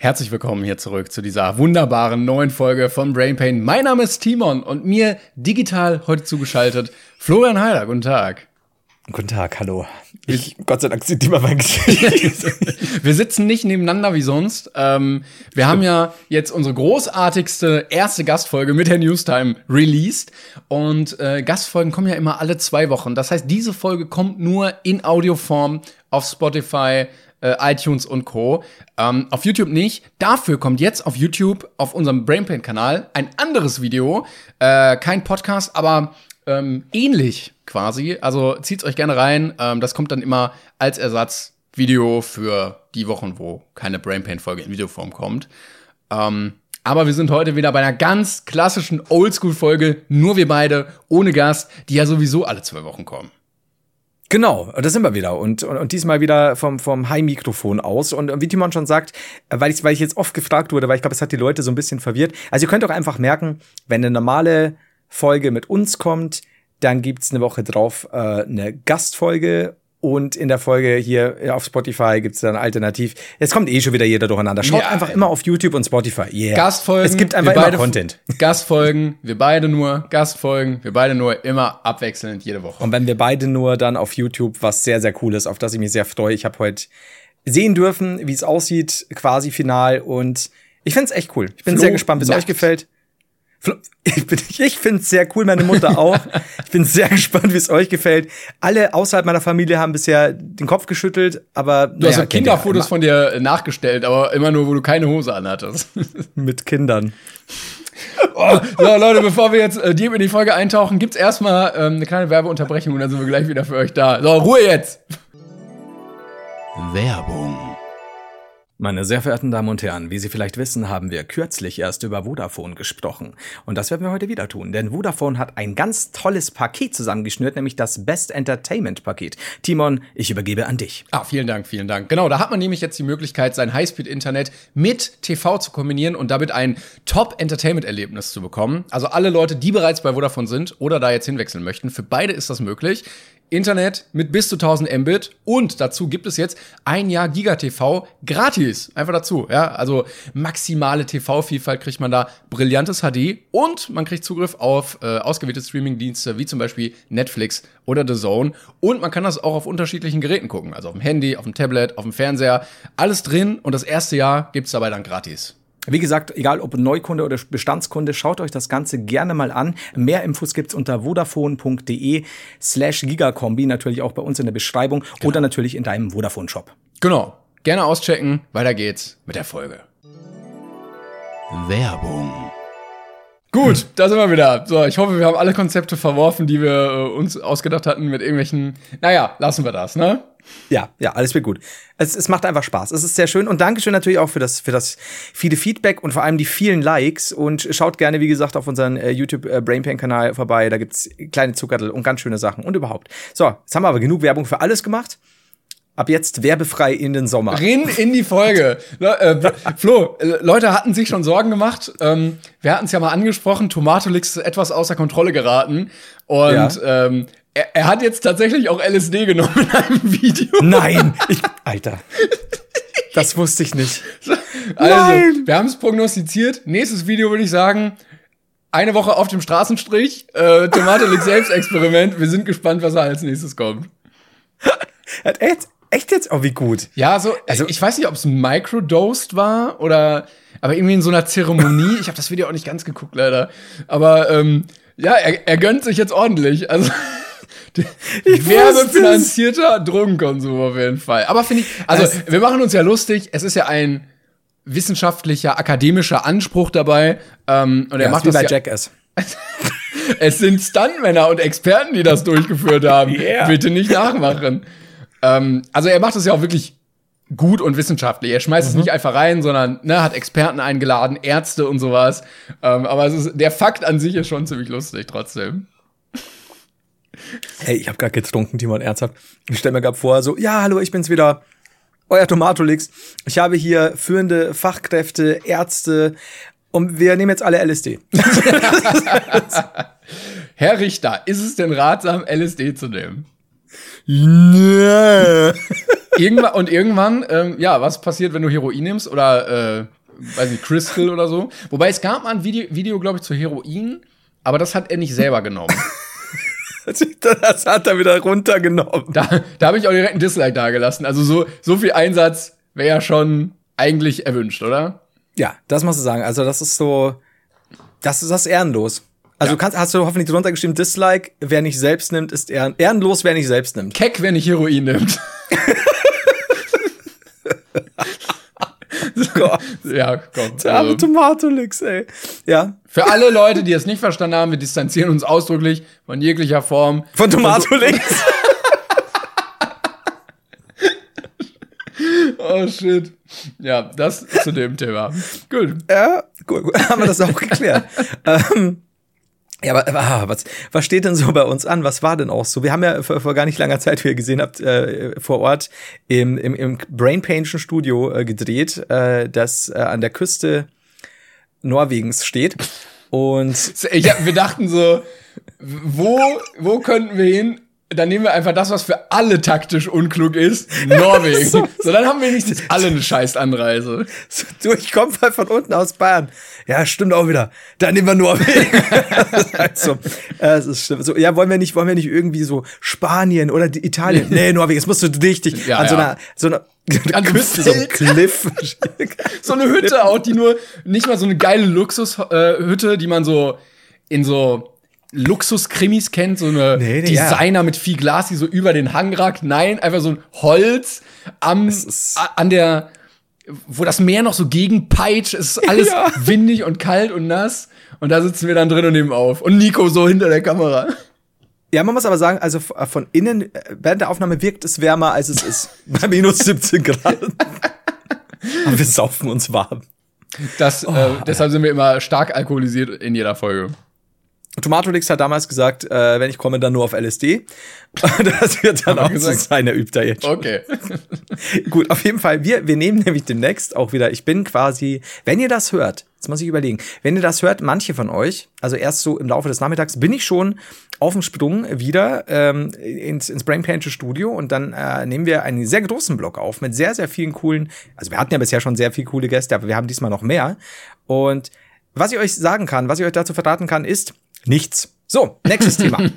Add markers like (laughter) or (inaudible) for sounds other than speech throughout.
Herzlich willkommen hier zurück zu dieser wunderbaren neuen Folge von Brain Pain. Mein Name ist Timon und mir digital heute zugeschaltet Florian Heiler. Guten Tag. Guten Tag, hallo. Ich, Gott sei Dank sieht immer mein Gesicht. (laughs) wir sitzen nicht nebeneinander wie sonst. Ähm, wir haben ja jetzt unsere großartigste erste Gastfolge mit der Newstime released. Und äh, Gastfolgen kommen ja immer alle zwei Wochen. Das heißt, diese Folge kommt nur in Audioform auf Spotify, äh, iTunes und Co. Ähm, auf YouTube nicht. Dafür kommt jetzt auf YouTube auf unserem Brainpain-Kanal ein anderes Video. Äh, kein Podcast, aber ähm, ähnlich quasi. Also zieht's euch gerne rein. Ähm, das kommt dann immer als Ersatzvideo für die Wochen, wo keine Brainpain-Folge in Videoform kommt. Ähm, aber wir sind heute wieder bei einer ganz klassischen Oldschool-Folge, nur wir beide, ohne Gast, die ja sowieso alle zwei Wochen kommen. Genau, da sind wir wieder und, und, und diesmal wieder vom, vom High-Mikrofon aus. Und, wie Timon schon sagt, weil ich, weil ich jetzt oft gefragt wurde, weil ich glaube, es hat die Leute so ein bisschen verwirrt. Also ihr könnt auch einfach merken, wenn eine normale Folge mit uns kommt, dann gibt's eine Woche drauf äh, eine Gastfolge und in der Folge hier auf Spotify gibt's dann alternativ. Jetzt kommt eh schon wieder jeder durcheinander. Schaut ja. einfach immer auf YouTube und Spotify. Yeah. Gastfolgen. Es gibt einfach immer Content. Gastfolgen, wir beide nur. Gastfolgen, wir beide nur. Immer abwechselnd jede Woche. Und wenn wir beide nur, dann auf YouTube, was sehr, sehr cool ist, auf das ich mich sehr freue. Ich habe heute sehen dürfen, wie es aussieht, quasi final. Und ich find's echt cool. Ich bin Flo sehr gespannt, wie es euch gefällt. (laughs) Ich, ich finde es sehr cool, meine Mutter auch. ich bin sehr (laughs) gespannt, wie es euch gefällt. Alle außerhalb meiner Familie haben bisher den Kopf geschüttelt, aber. Du hast ja Kinderfotos von dir nachgestellt, aber immer nur, wo du keine Hose anhattest. (laughs) Mit Kindern. Oh, so, Leute, bevor wir jetzt äh, deep in die Folge eintauchen, gibt's erstmal ähm, eine kleine Werbeunterbrechung und dann sind wir gleich wieder für euch da. So, Ruhe jetzt! Werbung meine sehr verehrten Damen und Herren, wie Sie vielleicht wissen, haben wir kürzlich erst über Vodafone gesprochen. Und das werden wir heute wieder tun, denn Vodafone hat ein ganz tolles Paket zusammengeschnürt, nämlich das Best Entertainment Paket. Timon, ich übergebe an dich. Ah, vielen Dank, vielen Dank. Genau, da hat man nämlich jetzt die Möglichkeit, sein Highspeed-Internet mit TV zu kombinieren und damit ein Top-Entertainment-Erlebnis zu bekommen. Also alle Leute, die bereits bei Vodafone sind oder da jetzt hinwechseln möchten, für beide ist das möglich. Internet mit bis zu 1000 Mbit und dazu gibt es jetzt ein Jahr GigaTV gratis. Einfach dazu, ja. Also maximale TV-Vielfalt kriegt man da, brillantes HD und man kriegt Zugriff auf äh, ausgewählte Streaming-Dienste wie zum Beispiel Netflix oder The Zone und man kann das auch auf unterschiedlichen Geräten gucken. Also auf dem Handy, auf dem Tablet, auf dem Fernseher. Alles drin und das erste Jahr gibt's dabei dann gratis. Wie gesagt, egal ob Neukunde oder Bestandskunde, schaut euch das Ganze gerne mal an. Mehr Infos gibt's unter vodafone.de slash gigakombi, natürlich auch bei uns in der Beschreibung genau. oder natürlich in deinem Vodafone-Shop. Genau. Gerne auschecken. Weiter geht's mit der Folge. Werbung. Gut, da sind wir wieder. So, ich hoffe, wir haben alle Konzepte verworfen, die wir äh, uns ausgedacht hatten mit irgendwelchen. Naja, lassen wir das, ne? Ja, ja, alles wird gut. Es, es macht einfach Spaß. Es ist sehr schön und Dankeschön natürlich auch für das, für das viele Feedback und vor allem die vielen Likes. Und schaut gerne, wie gesagt, auf unseren äh, YouTube äh, Brainpain-Kanal vorbei. Da gibt's kleine Zuckertel und ganz schöne Sachen und überhaupt. So, jetzt haben wir aber genug Werbung für alles gemacht. Ab jetzt werbefrei in den Sommer. Rin in die Folge. Le äh, Flo, äh, Leute hatten sich schon Sorgen gemacht. Ähm, wir hatten es ja mal angesprochen, Tomatolix ist etwas außer Kontrolle geraten. Und ja. ähm, er, er, hat jetzt tatsächlich auch LSD genommen in einem Video. Nein! (laughs) Ich, Alter. Das wusste ich nicht. Also, Nein. wir haben es prognostiziert. Nächstes Video würde ich sagen, eine Woche auf dem Straßenstrich, äh, Tomatolix Selbstexperiment. Wir sind gespannt, was da als nächstes kommt. (laughs) Hat echt, echt jetzt? Oh, wie gut. Ja, so, also ich weiß nicht, ob es microdosed war oder, aber irgendwie in so einer Zeremonie. (laughs) ich habe das Video auch nicht ganz geguckt, leider. Aber ähm, ja, er, er gönnt sich jetzt ordentlich. Also (laughs) werbefinanzierter Drogenkonsum auf jeden Fall. Aber finde ich, also es wir machen uns ja lustig. Es ist ja ein wissenschaftlicher, akademischer Anspruch dabei. Ähm, und er ja, macht das bei ja, Jackass. (laughs) es sind Stuntmänner und Experten, die das durchgeführt haben. Yeah. Bitte nicht nachmachen. Ähm, also er macht das ja auch wirklich gut und wissenschaftlich. Er schmeißt mhm. es nicht einfach rein, sondern ne, hat Experten eingeladen, Ärzte und sowas. Ähm, aber ist, der Fakt an sich ist schon ziemlich lustig trotzdem. Hey, ich habe gar getrunken, Timon, ernsthaft. Ich stelle mir gerade vor, so, ja, hallo, ich bin's wieder. Euer Tomatolix. Ich habe hier führende Fachkräfte, Ärzte und wir nehmen jetzt alle LSD. (laughs) (laughs) Herr Richter, ist es denn ratsam, LSD zu nehmen? Nee. irgendwann, und irgendwann, ähm, ja, was passiert, wenn du Heroin nimmst oder, äh, weiß nicht, Crystal oder so. Wobei es gab mal ein Video, Video glaube ich, zu Heroin, aber das hat er nicht selber genommen. das hat er wieder runtergenommen. Da, da habe ich auch direkt einen Dislike dagelassen. Also so, so viel Einsatz wäre ja schon eigentlich erwünscht, oder? Ja, das musst du sagen. Also das ist so, das ist das ehrenlos. Also Ja. kannst, hast du hoffentlich drunter geschrieben, Dislike, wer nicht selbst nimmt, ist ehren, ehrenlos, wer nicht selbst nimmt. Keck, wer nicht Heroin nimmt. (laughs) Gott, ja, komm. der arme Also, Tomatolix, ey. Ja, für alle Leute, die es nicht verstanden haben, wir distanzieren uns ausdrücklich von jeglicher Form. von Tomatolix. (laughs) Oh shit. Ja, das zu dem Thema. Gut. Ja, gut, gut, haben wir das auch geklärt. (laughs) ähm, ja, aber ah, was, was steht denn so bei uns an? Was war denn auch so? Wir haben ja vor, vor gar nicht langer Zeit, wie ihr gesehen habt, äh, vor Ort im, im, im Brain Paintion Studio äh, gedreht, äh, das äh, an der Küste Norwegens steht. Und (laughs) Ich, wir dachten so, wo, wo könnten wir hin? Dann nehmen wir einfach das, was für alle taktisch unklug ist, (laughs) Norwegen. so, dann haben wir wenigstens alle eine scheiß Anreise. so, du, ich komme mal von unten aus Bayern. Ja, stimmt auch wieder. Dann nehmen wir Norwegen. (laughs) also, äh, es ist schlimm. So, ja, wollen wir nicht, wollen wir nicht irgendwie so Spanien oder die Italien? (laughs) Nee, Norwegen, es musst du richtig Ja, an so ja. einer, so einer An Küste, so einem. Cliff. So eine Hütte auch, die nur, nicht mal so eine geile Luxushütte, äh, die man so in so Luxuskrimis kennt, so eine Nee, nee, ja. Designer mit viel Glas, die so über den Hang ragt. Nein, einfach so ein Holz am, an der, wo das Meer noch so gegenpeitscht. Es ist alles (laughs) Ja. windig und kalt und nass. Und da sitzen wir dann drin und nehmen auf. Und Nico so hinter der Kamera. Ja, man muss aber sagen, also f- von innen, äh, während der Aufnahme wirkt es wärmer, als es ist. (laughs) Bei minus 17 Grad. aber wir saufen uns warm. Das, Oh, äh, deshalb sind wir immer stark alkoholisiert in jeder Folge. Tomatolix hat damals gesagt, äh, wenn ich komme, dann nur auf LSD. (laughs) das wird dann auch so gesagt? sein, er übt da jetzt schon. Okay. (laughs) Gut, auf jeden Fall, wir, wir nehmen nämlich demnächst auch wieder, ich bin quasi, wenn ihr das hört, jetzt muss ich überlegen, wenn ihr das hört, manche von euch, also erst so im Laufe des Nachmittags, bin ich schon auf dem Sprung wieder ähm, ins, ins Brain Planche Studio und dann äh, nehmen wir einen sehr großen Block auf mit sehr, sehr vielen coolen, also wir hatten ja bisher schon sehr viele coole Gäste, aber wir haben diesmal noch mehr. Und was ich euch sagen kann, was ich euch dazu verraten kann, ist nichts. So, nächstes Thema. (laughs)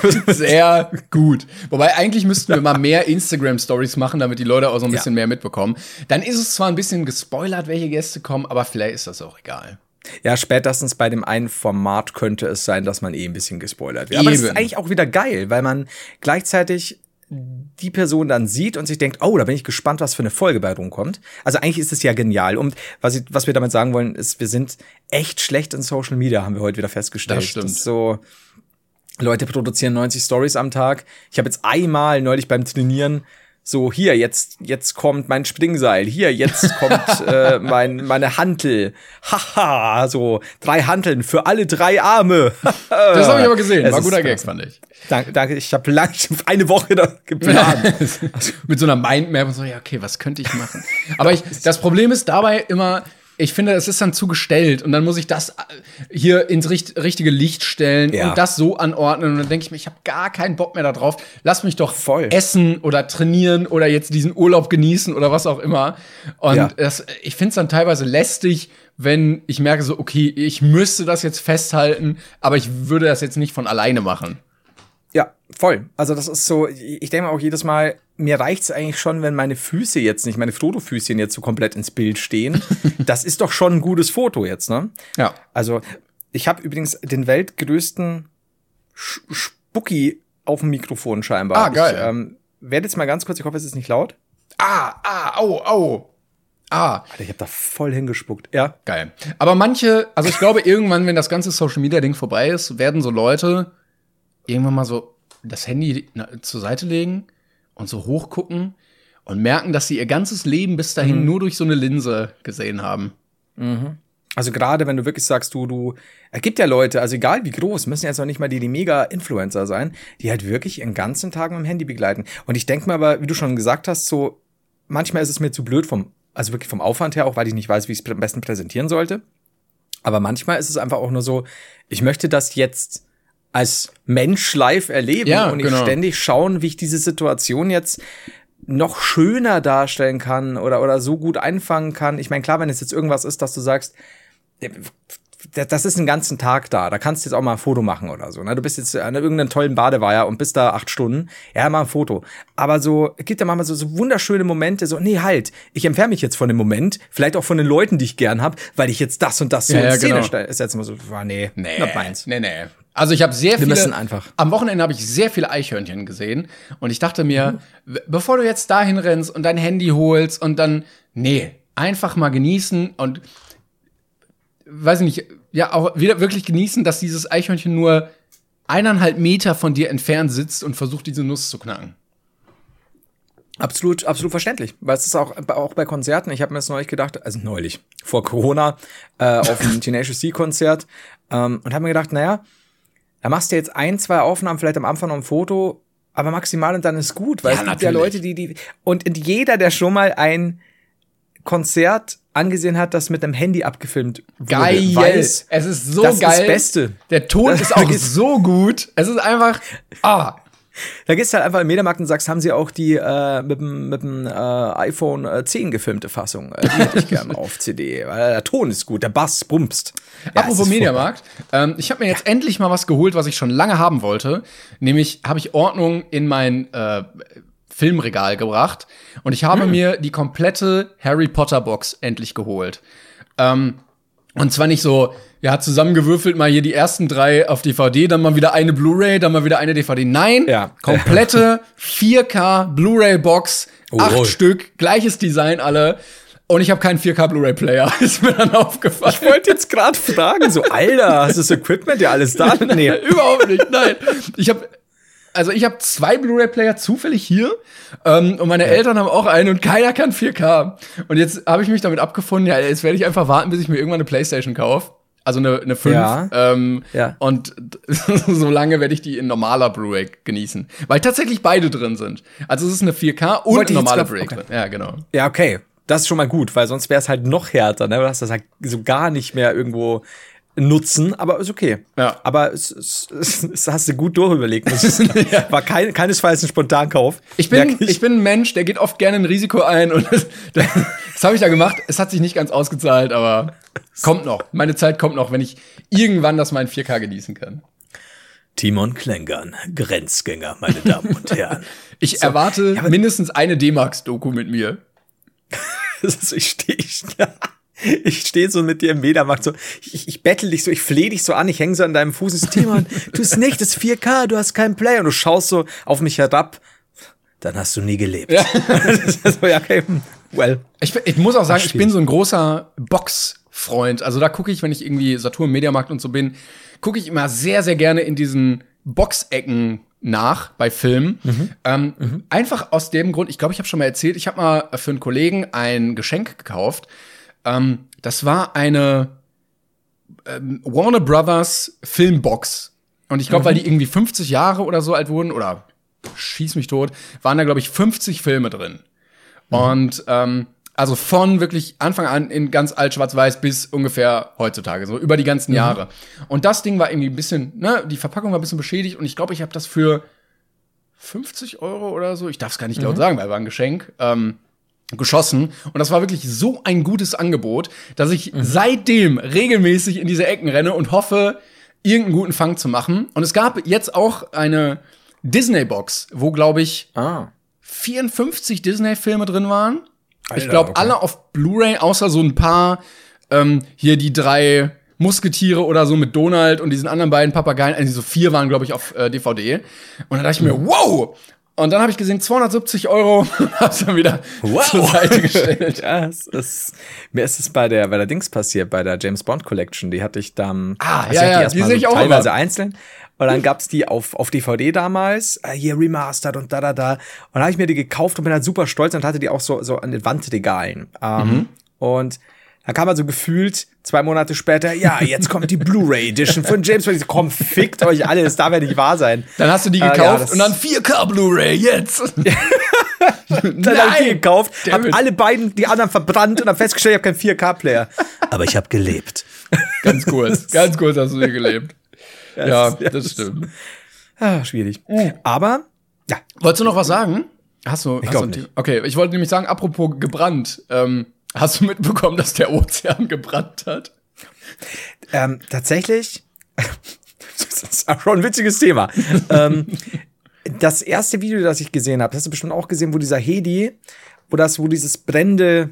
(laughs) Sehr gut. Wobei eigentlich müssten wir mal mehr Instagram-Stories machen, damit die Leute auch so ein Ja. bisschen mehr mitbekommen. Dann ist es zwar ein bisschen gespoilert, welche Gäste kommen, aber vielleicht ist das auch egal. Ja, spätestens bei dem einen Format könnte es sein, dass man eh ein bisschen gespoilert wird. Aber das ist Eben. eigentlich auch wieder geil, weil man gleichzeitig die Person dann sieht und sich denkt, oh, da bin ich gespannt, was für eine Folge bei rumkommt. Also eigentlich ist es ja genial. Und was, ich, was wir damit sagen wollen, ist, wir sind echt schlecht in Social Media, haben wir heute wieder festgestellt. Das stimmt. ist so, Leute produzieren 90 Stories am Tag. Ich habe jetzt einmal neulich beim Trainieren so hier jetzt jetzt kommt mein Springseil, hier jetzt (laughs) kommt äh, mein meine Hantel. Haha, so drei Hanteln für alle drei Arme. (laughs) Das habe ich aber (laughs) gesehen. Es War guter Gag, fand ich. Danke, danke. Ich habe lang eine Woche da geplant. Mit so einer Mindmap und so, ja, okay, was könnte ich machen? Aber ich, das Problem ist dabei immer, ich finde, es ist dann zu gestellt und dann muss ich das äh, hier ins richt richtige Licht stellen Ja. und das so anordnen und dann denke ich mir, ich habe gar keinen Bock mehr darauf. Lass mich doch Voll. essen oder trainieren oder jetzt diesen Urlaub genießen oder was auch immer. Und Ja. das, ich finde es dann teilweise lästig, wenn ich merke so, okay, ich müsste das jetzt festhalten, aber ich würde das jetzt nicht von alleine machen. Ja, voll. Also das ist so, ich denke auch jedes Mal, mir reicht's eigentlich schon, wenn meine Füße jetzt nicht, meine Frodo-Füßchen jetzt so komplett ins Bild stehen. (laughs) das ist doch schon ein gutes Foto jetzt, ne? Ja. Also, ich habe übrigens den weltgrößten Spucki auf dem Mikrofon scheinbar. Ah, geil. Ich ähm, werde jetzt mal ganz kurz, ich hoffe, es ist nicht laut. Ah, ah, au, au. Ah, Alter, ich habe da voll hingespuckt. Ja. Geil. Aber manche, also ich glaube, (laughs) irgendwann, wenn das ganze Social Media Ding vorbei ist, werden so Leute irgendwann mal so das Handy zur Seite legen und so hochgucken und merken, dass sie ihr ganzes Leben bis dahin nur durch so eine Linse gesehen haben. Also gerade wenn du wirklich sagst, du, du, es gibt ja Leute, also egal wie groß, müssen jetzt noch nicht mal die, die Mega-Influencer sein, die halt wirklich ihren ganzen Tag mit dem Handy begleiten. Und ich denke mir aber, wie du schon gesagt hast, so, manchmal ist es mir zu blöd vom, also wirklich vom Aufwand her, auch weil ich nicht weiß, wie ich es am besten präsentieren sollte. Aber manchmal ist es einfach auch nur so, ich möchte das jetzt als Mensch live erleben Ja, und nicht genau. ständig schauen, wie ich diese Situation jetzt noch schöner darstellen kann oder, oder so gut einfangen kann. Ich meine, klar, wenn es jetzt irgendwas ist, dass du sagst, das ist einen ganzen Tag da. Da kannst du jetzt auch mal ein Foto machen oder so. Ne? Du bist jetzt an irgendeinem tollen Badeweiher und bist da acht Stunden. Ja, mal ein Foto. Aber so, gibt ja manchmal so, so wunderschöne Momente, so, nee, halt, ich entferne mich jetzt von dem Moment, vielleicht auch von den Leuten, die ich gern hab, weil ich jetzt das und das so Ja, in ja, Szene genau. stelle. Ist jetzt immer so, ah, nee, Nee, not meins. nee, nee. Also ich habe sehr Wir viele. müssen einfach. Am Wochenende habe ich sehr viele Eichhörnchen gesehen und ich dachte mir, w- bevor du jetzt dahin rennst und dein Handy holst und dann, nee, einfach mal genießen und weiß ich nicht, ja auch wieder wirklich genießen, dass dieses Eichhörnchen nur eineinhalb Meter von dir entfernt sitzt und versucht diese Nuss zu knacken. Absolut, absolut verständlich. Weil es ist auch, auch bei Konzerten, ich habe mir das neulich gedacht, also neulich, vor Corona, äh, auf einem (laughs) Tenacious D-Konzert, ähm, und habe mir gedacht, naja, da machst du jetzt ein, zwei Aufnahmen, vielleicht am Anfang noch ein Foto, aber maximal und dann ist gut, weil Ja, es gibt ja natürlich. Leute, die, die, und jeder, der schon mal ein Konzert angesehen hat, das mit einem Handy abgefilmt wurde, Geil. weiß, es ist so das ist geil. das Beste. Der Ton (laughs) ist auch ist- so gut. Es ist einfach, ah, Da gehst du halt einfach im Mediamarkt und sagst, haben sie auch die äh, mit dem, mit dem äh, iPhone äh, 10 gefilmte Fassung? Äh, die hätte ich gerne (laughs) auf CD, weil der Ton ist gut, der Bass brummst. Ja, Apropos ist Mediamarkt, ähm, ich habe mir jetzt endlich mal was geholt, was ich schon lange haben wollte. Nämlich habe ich Ordnung in mein äh, Filmregal gebracht und ich Hm. habe mir die komplette Harry Potter Box endlich geholt. Ähm, und zwar nicht so, ja, zusammengewürfelt mal hier die ersten drei auf DVD, dann mal wieder eine Blu-ray, dann mal wieder eine DVD. Nein, Ja. komplette (laughs) 4K Blu-ray-Box, acht Oh. Stück, gleiches Design alle. Und ich habe keinen 4K Blu-ray-Player, (laughs) ist mir dann aufgefallen. Ich wollte jetzt gerade fragen, so, Alter, hast du das Equipment ja alles da? (laughs) Nee. Überhaupt nicht, nein. Ich habe also ich habe zwei Blu-ray-Player zufällig hier ähm, und meine Eltern haben auch einen und keiner kann 4K. Und jetzt habe ich mich damit abgefunden, ja, jetzt werde ich einfach warten, bis ich mir irgendwann eine Playstation kaufe. Also eine, eine 5. Ja. Ähm, Ja. Und (laughs) so lange werde ich die in normaler Blu-ray genießen. Weil tatsächlich beide drin sind. Also es ist eine 4K und eine normale Blu-ray okay. drin. Ja, genau. Ja, okay. Das ist schon mal gut, weil sonst wäre es halt noch härter, ne? Du hast das halt so gar nicht mehr irgendwo nutzen, aber ist okay. Ja. Aber es, es, es, es hast du gut durchüberlegt. (laughs) ich sagen. War kein, keinesfalls ein Spontankauf. Ich bin, Merk ich. bin ein Mensch, der geht oft gerne ein Risiko ein und das, (laughs) das, das habe ich da gemacht. Es hat sich nicht ganz ausgezahlt, aber kommt noch. Meine Zeit kommt noch, wenn ich irgendwann das mal in 4K genießen kann. Timon Klengern, Grenzgänger, meine Damen und Herren. (laughs) Ich erwarte mindestens eine D-Max-Doku mit mir. Das ich stehe ich, (laughs) ich steh so mit dir im Mediamarkt so, ich, ich bettel dich so, ich flehe dich so an, ich hänge so an deinem Fuß und so, Timon, tu es nicht, das ist 4K, du hast keinen Play und du schaust so auf mich herab, dann hast du nie gelebt. Ja. (laughs) so, ja, okay, well. Ich, ich muss auch sagen, ich bin so ein großer Box-Freund. Also da gucke ich, wenn ich irgendwie Saturn Mediamarkt und so bin, gucke ich immer sehr, sehr gerne in diesen Boxecken nach bei Filmen. Ähm, Einfach aus dem Grund, ich glaube, ich habe schon mal erzählt, ich habe mal für einen Kollegen ein Geschenk gekauft. Ähm, das war eine ähm, Warner Brothers Filmbox. Und ich glaube, weil die irgendwie 50 Jahre oder so alt wurden, oder schieß mich tot, waren da, glaube ich, 50 Filme drin. Und ähm, also von wirklich Anfang an in ganz alt schwarz-weiß bis ungefähr heutzutage, so über die ganzen Jahre. Und das Ding war irgendwie ein bisschen, ne, die Verpackung war ein bisschen beschädigt und ich glaube, ich habe das für 50 Euro oder so, ich darf es gar nicht laut sagen, weil war ein Geschenk, ähm, geschossen. Und das war wirklich so ein gutes Angebot, dass ich seitdem regelmäßig in diese Ecken renne und hoffe, irgendeinen guten Fang zu machen. Und es gab jetzt auch eine Disney-Box, wo, glaube ich, Ah. 54 Disney-Filme drin waren. ich Alter, glaube, okay. alle auf Blu-ray, außer so ein paar, ähm, hier die drei Musketiere oder so mit Donald und diesen anderen beiden Papageien. Also so vier waren, glaube ich, auf äh, DVD. Und dann dachte ich mir, Mhm. wow! Und dann habe ich gesehen, 270 Euro, (laughs) hab's dann wieder zur Seite gestellt. (laughs) ja, es ist, mir ist es bei der, bei der Dings passiert, bei der James Bond Collection. Die hatte ich dann. Ah, also ja, ja, die mal sehe ich auch Teilweise immer. einzeln. Und dann gab's die auf, auf DVD damals, äh, hier remastered und da, da, da. Und dann habe ich mir die gekauft und bin halt super stolz und hatte die auch so, so an den Wandregalen. Ähm, Mhm. Und dann kam man so gefühlt zwei Monate später, ja, jetzt kommt die Blu-ray Edition von James Bond. Komm, fickt euch alle, das darf ja nicht wahr sein. Dann hast du die Äh, ja, gekauft das- und dann 4K Blu-ray jetzt. (laughs) Dann habe ich die gekauft, habe alle beiden, die anderen verbrannt und dann festgestellt, ich habe keinen 4K-Player. Aber ich habe gelebt. ganz kurz, (laughs) ganz kurz hast du dir gelebt. Ja, das- das stimmt. Ah, schwierig. Aber, ja, Wolltest du noch was sagen? Hast du, Ich hast du? Okay, ich wollte nämlich sagen, apropos gebrannt, ähm, hast du mitbekommen, dass der Ozean gebrannt hat? Ähm, tatsächlich, das (laughs) ist auch schon ein witziges Thema. ähm, das erste Video, das ich gesehen habe, hast du bestimmt auch gesehen, wo dieser Hedi, wo das, wo dieses brennende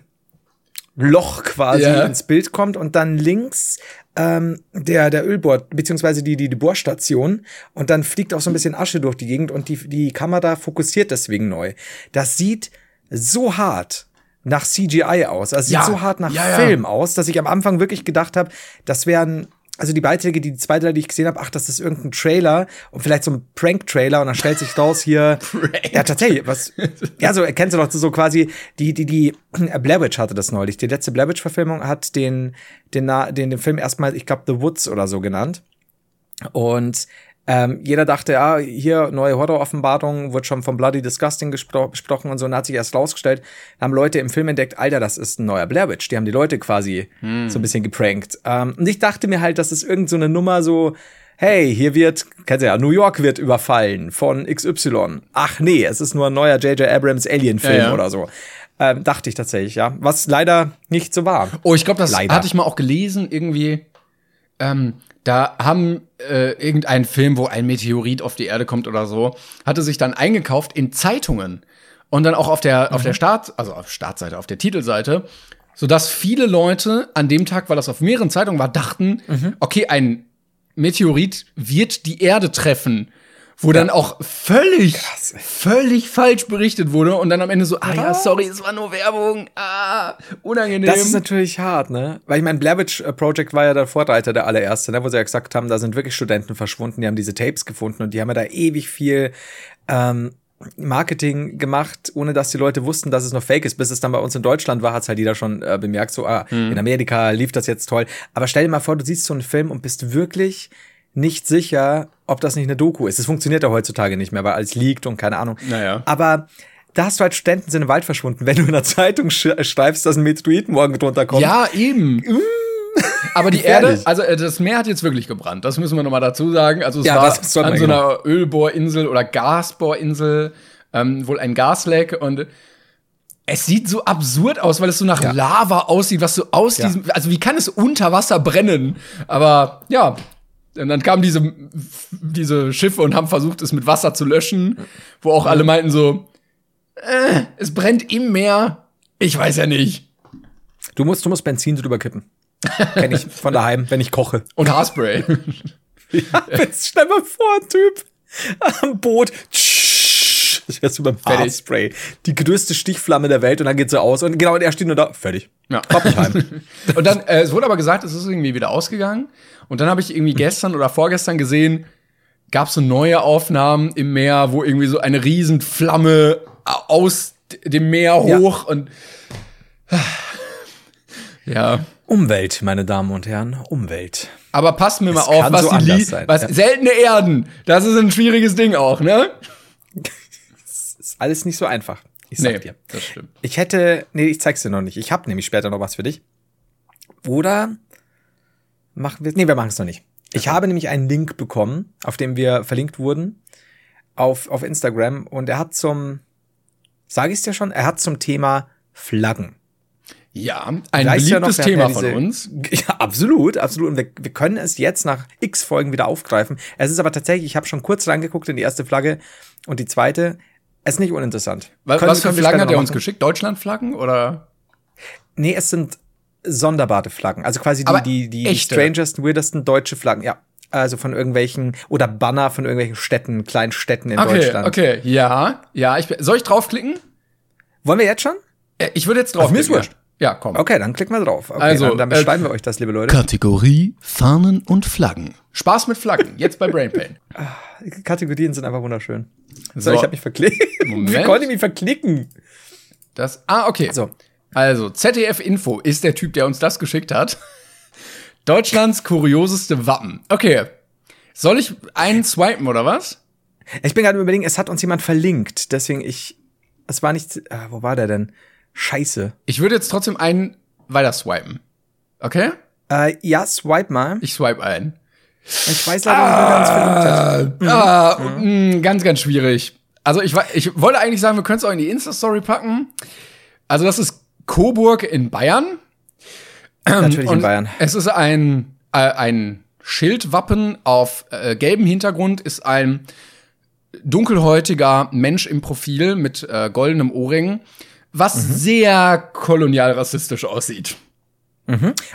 Loch quasi Ja. ins Bild kommt und dann links ähm, der, der Ölbohr, beziehungsweise die, die, die Bohrstation und dann fliegt auch so ein bisschen Asche durch die Gegend und die, die Kamera fokussiert deswegen neu. Das sieht so hart nach CGI aus. Also Ja. sieht so hart nach Ja. Film aus, dass ich am Anfang wirklich gedacht habe, das wären also die Beiträge, die, die zwei, drei, die ich gesehen habe, ach, das ist irgendein Trailer und vielleicht so ein Prank-Trailer und dann stellt sich raus hier. (laughs) Ja, tatsächlich, was. Ja, so erkennst du doch so quasi, die, die, die, äh, Blair Witch hatte das neulich. Die letzte Blair Witch-Verfilmung hat den, den, den, den Film erstmal, ich glaube, The Woods oder so genannt. Und ähm, jeder dachte, ja, hier neue Horror-Offenbarung, wird schon von Bloody Disgusting gespro besprochen und so, und hat sich erst rausgestellt, haben Leute im Film entdeckt, Alter, das ist ein neuer Blair Witch. Die haben die Leute quasi so ein bisschen geprankt. Ähm, und ich dachte mir halt, das ist irgend so eine Nummer so, hey, hier wird, kennst du ja, New York wird überfallen von XY. Ach nee, es ist nur ein neuer J.J. Abrams Alien-Film Ja, ja. oder so. Ähm, dachte ich tatsächlich, ja. Was leider nicht so war. Oh, ich glaube, das Leider. hatte ich mal auch gelesen, irgendwie. Ähm, da haben äh, irgendein Film, wo ein Meteorit auf die Erde kommt oder so, hatte sich dann eingekauft in Zeitungen und dann auch auf der auf der Start, also auf Startseite, auf der Titelseite, sodass viele Leute an dem Tag, weil das auf mehreren Zeitungen war, dachten, okay, ein Meteorit wird die Erde treffen. Wo dann auch völlig, völlig falsch berichtet wurde und dann am Ende so, ah ja, sorry, es war nur Werbung, ah, unangenehm. Das ist natürlich hart, ne? Weil ich mein Blair Witch äh, Project war ja der Vorreiter, der allererste, ne? wo sie ja gesagt haben, da sind wirklich Studenten verschwunden, die haben diese Tapes gefunden und die haben ja da ewig viel ähm, Marketing gemacht, ohne dass die Leute wussten, dass es noch fake ist. Bis es dann bei uns in Deutschland war, hat es halt jeder schon äh, bemerkt, so, ah, in Amerika lief das jetzt toll. Aber stell dir mal vor, du siehst so einen Film und bist wirklich nicht sicher, ob das nicht eine Doku ist. Es funktioniert ja heutzutage nicht mehr, weil alles liegt und keine Ahnung. Naja. Aber da hast du halt Studenten sind im Wald verschwunden. (laughs) Wenn du in der Zeitung sch schreibst, dass ein Meteorit morgen drunter kommt. Ja, eben. Aber die. Erde, also äh, das Meer hat jetzt wirklich gebrannt. Das müssen wir nochmal dazu sagen. Also es Ja, war was an so genau? einer Ölbohrinsel oder Gasbohrinsel, ähm, wohl ein Gasleck und es sieht so absurd aus, weil es so nach Ja. Lava aussieht, was so aus Ja. diesem, also wie kann es unter Wasser brennen? Aber ja, und dann kamen diese, diese Schiffe und haben versucht, es mit Wasser zu löschen, wo auch alle meinten so, äh, es brennt im Meer. Ich weiß ja nicht. Du musst, du musst Benzin drüber kippen. Kenn ich von daheim, wenn ich koche. Und Haarspray. (laughs) Jetzt stell mal vor, Typ am Boot. Das wärst du beim Fertig. Haarspray. Die größte Stichflamme der Welt und dann geht sie aus und genau, und er steht nur da. Fertig. Ja. (laughs) Und dann, äh, es wurde aber gesagt, es ist irgendwie wieder ausgegangen. Und dann habe ich irgendwie gestern oder vorgestern gesehen, gab es so neue Aufnahmen im Meer, wo irgendwie so eine Riesenflamme aus dem Meer Ja. hoch und (sighs) ja. Umwelt, meine Damen und Herren, Umwelt. Aber passt mir mal Es auf, kann was so die anders Li sein, was ja. seltene Erden. Das ist ein schwieriges Ding auch, ne? (laughs) Ist alles nicht so einfach. Ich sag dir. das stimmt. Ich hätte, nee, ich zeig's dir noch nicht. Ich habe nämlich später noch was für dich. Oder machen wir, nee, wir machen es noch nicht. Ich habe nämlich einen Link bekommen, auf dem wir verlinkt wurden auf, auf Instagram und er hat zum, sage ich dir schon, er hat zum Thema Flaggen. Ja, ein Weißt du ja noch, beliebtes Thema ja von diese- uns. (laughs) Ja, absolut, absolut. Und wir, wir können es jetzt nach x Folgen wieder aufgreifen. Es ist aber tatsächlich, ich habe schon kurz reingeguckt in die erste Flagge und die zweite. Es ist nicht uninteressant. Was, Können- was für Flaggen hat er uns geschickt? Deutschlandflaggen oder? Nee, es sind sonderbare Flaggen. Also quasi Aber die, die, die, die echte? strangest, weirdesten deutsche Flaggen. Ja. Also von irgendwelchen, oder Banner von irgendwelchen Städten, kleinen Städten in Okay, Deutschland. okay, ja, ja. Ich, soll ich draufklicken? Wollen wir jetzt schon? Äh, Ich würde jetzt Auf mir ist draufklicken. wurscht. Ja, komm. Okay, dann klicken wir drauf. Okay, Also, dann, dann äh, beschreiben wir euch das, liebe Leute. Kategorie Fahnen und Flaggen. Spaß mit Flaggen, jetzt bei Brain Pain. Die (laughs) Kategorien sind einfach wunderschön. So, So. ich habe mich verklickt. Moment. (laughs) Wie konnte ich mich verklicken? Das, ah, okay. So. Also, ZDF Info ist der Typ, der uns das geschickt hat. Deutschlands kurioseste Wappen. Okay. Soll ich einen swipen oder was? Ich bin gerade überlegen, es hat uns jemand verlinkt. Deswegen ich, es war nicht, ah, wo war der denn? Scheiße. Ich würde jetzt trotzdem einen weiter swipen. Okay? Äh, ja, swipe mal. Ich swipe ein. Ich weiß leider nicht, wer uns verlinkt hat. Ah, mm, ganz, ganz schwierig. Also ich, ich wollte eigentlich sagen, wir können es auch in die Insta-Story packen. Also das ist Coburg in Bayern. Natürlich Und in Bayern. Es ist ein, äh, ein Schildwappen auf äh, gelbem Hintergrund, ist ein dunkelhäutiger Mensch im Profil mit äh, goldenem Ohrring, was Mhm. sehr kolonial rassistisch aussieht.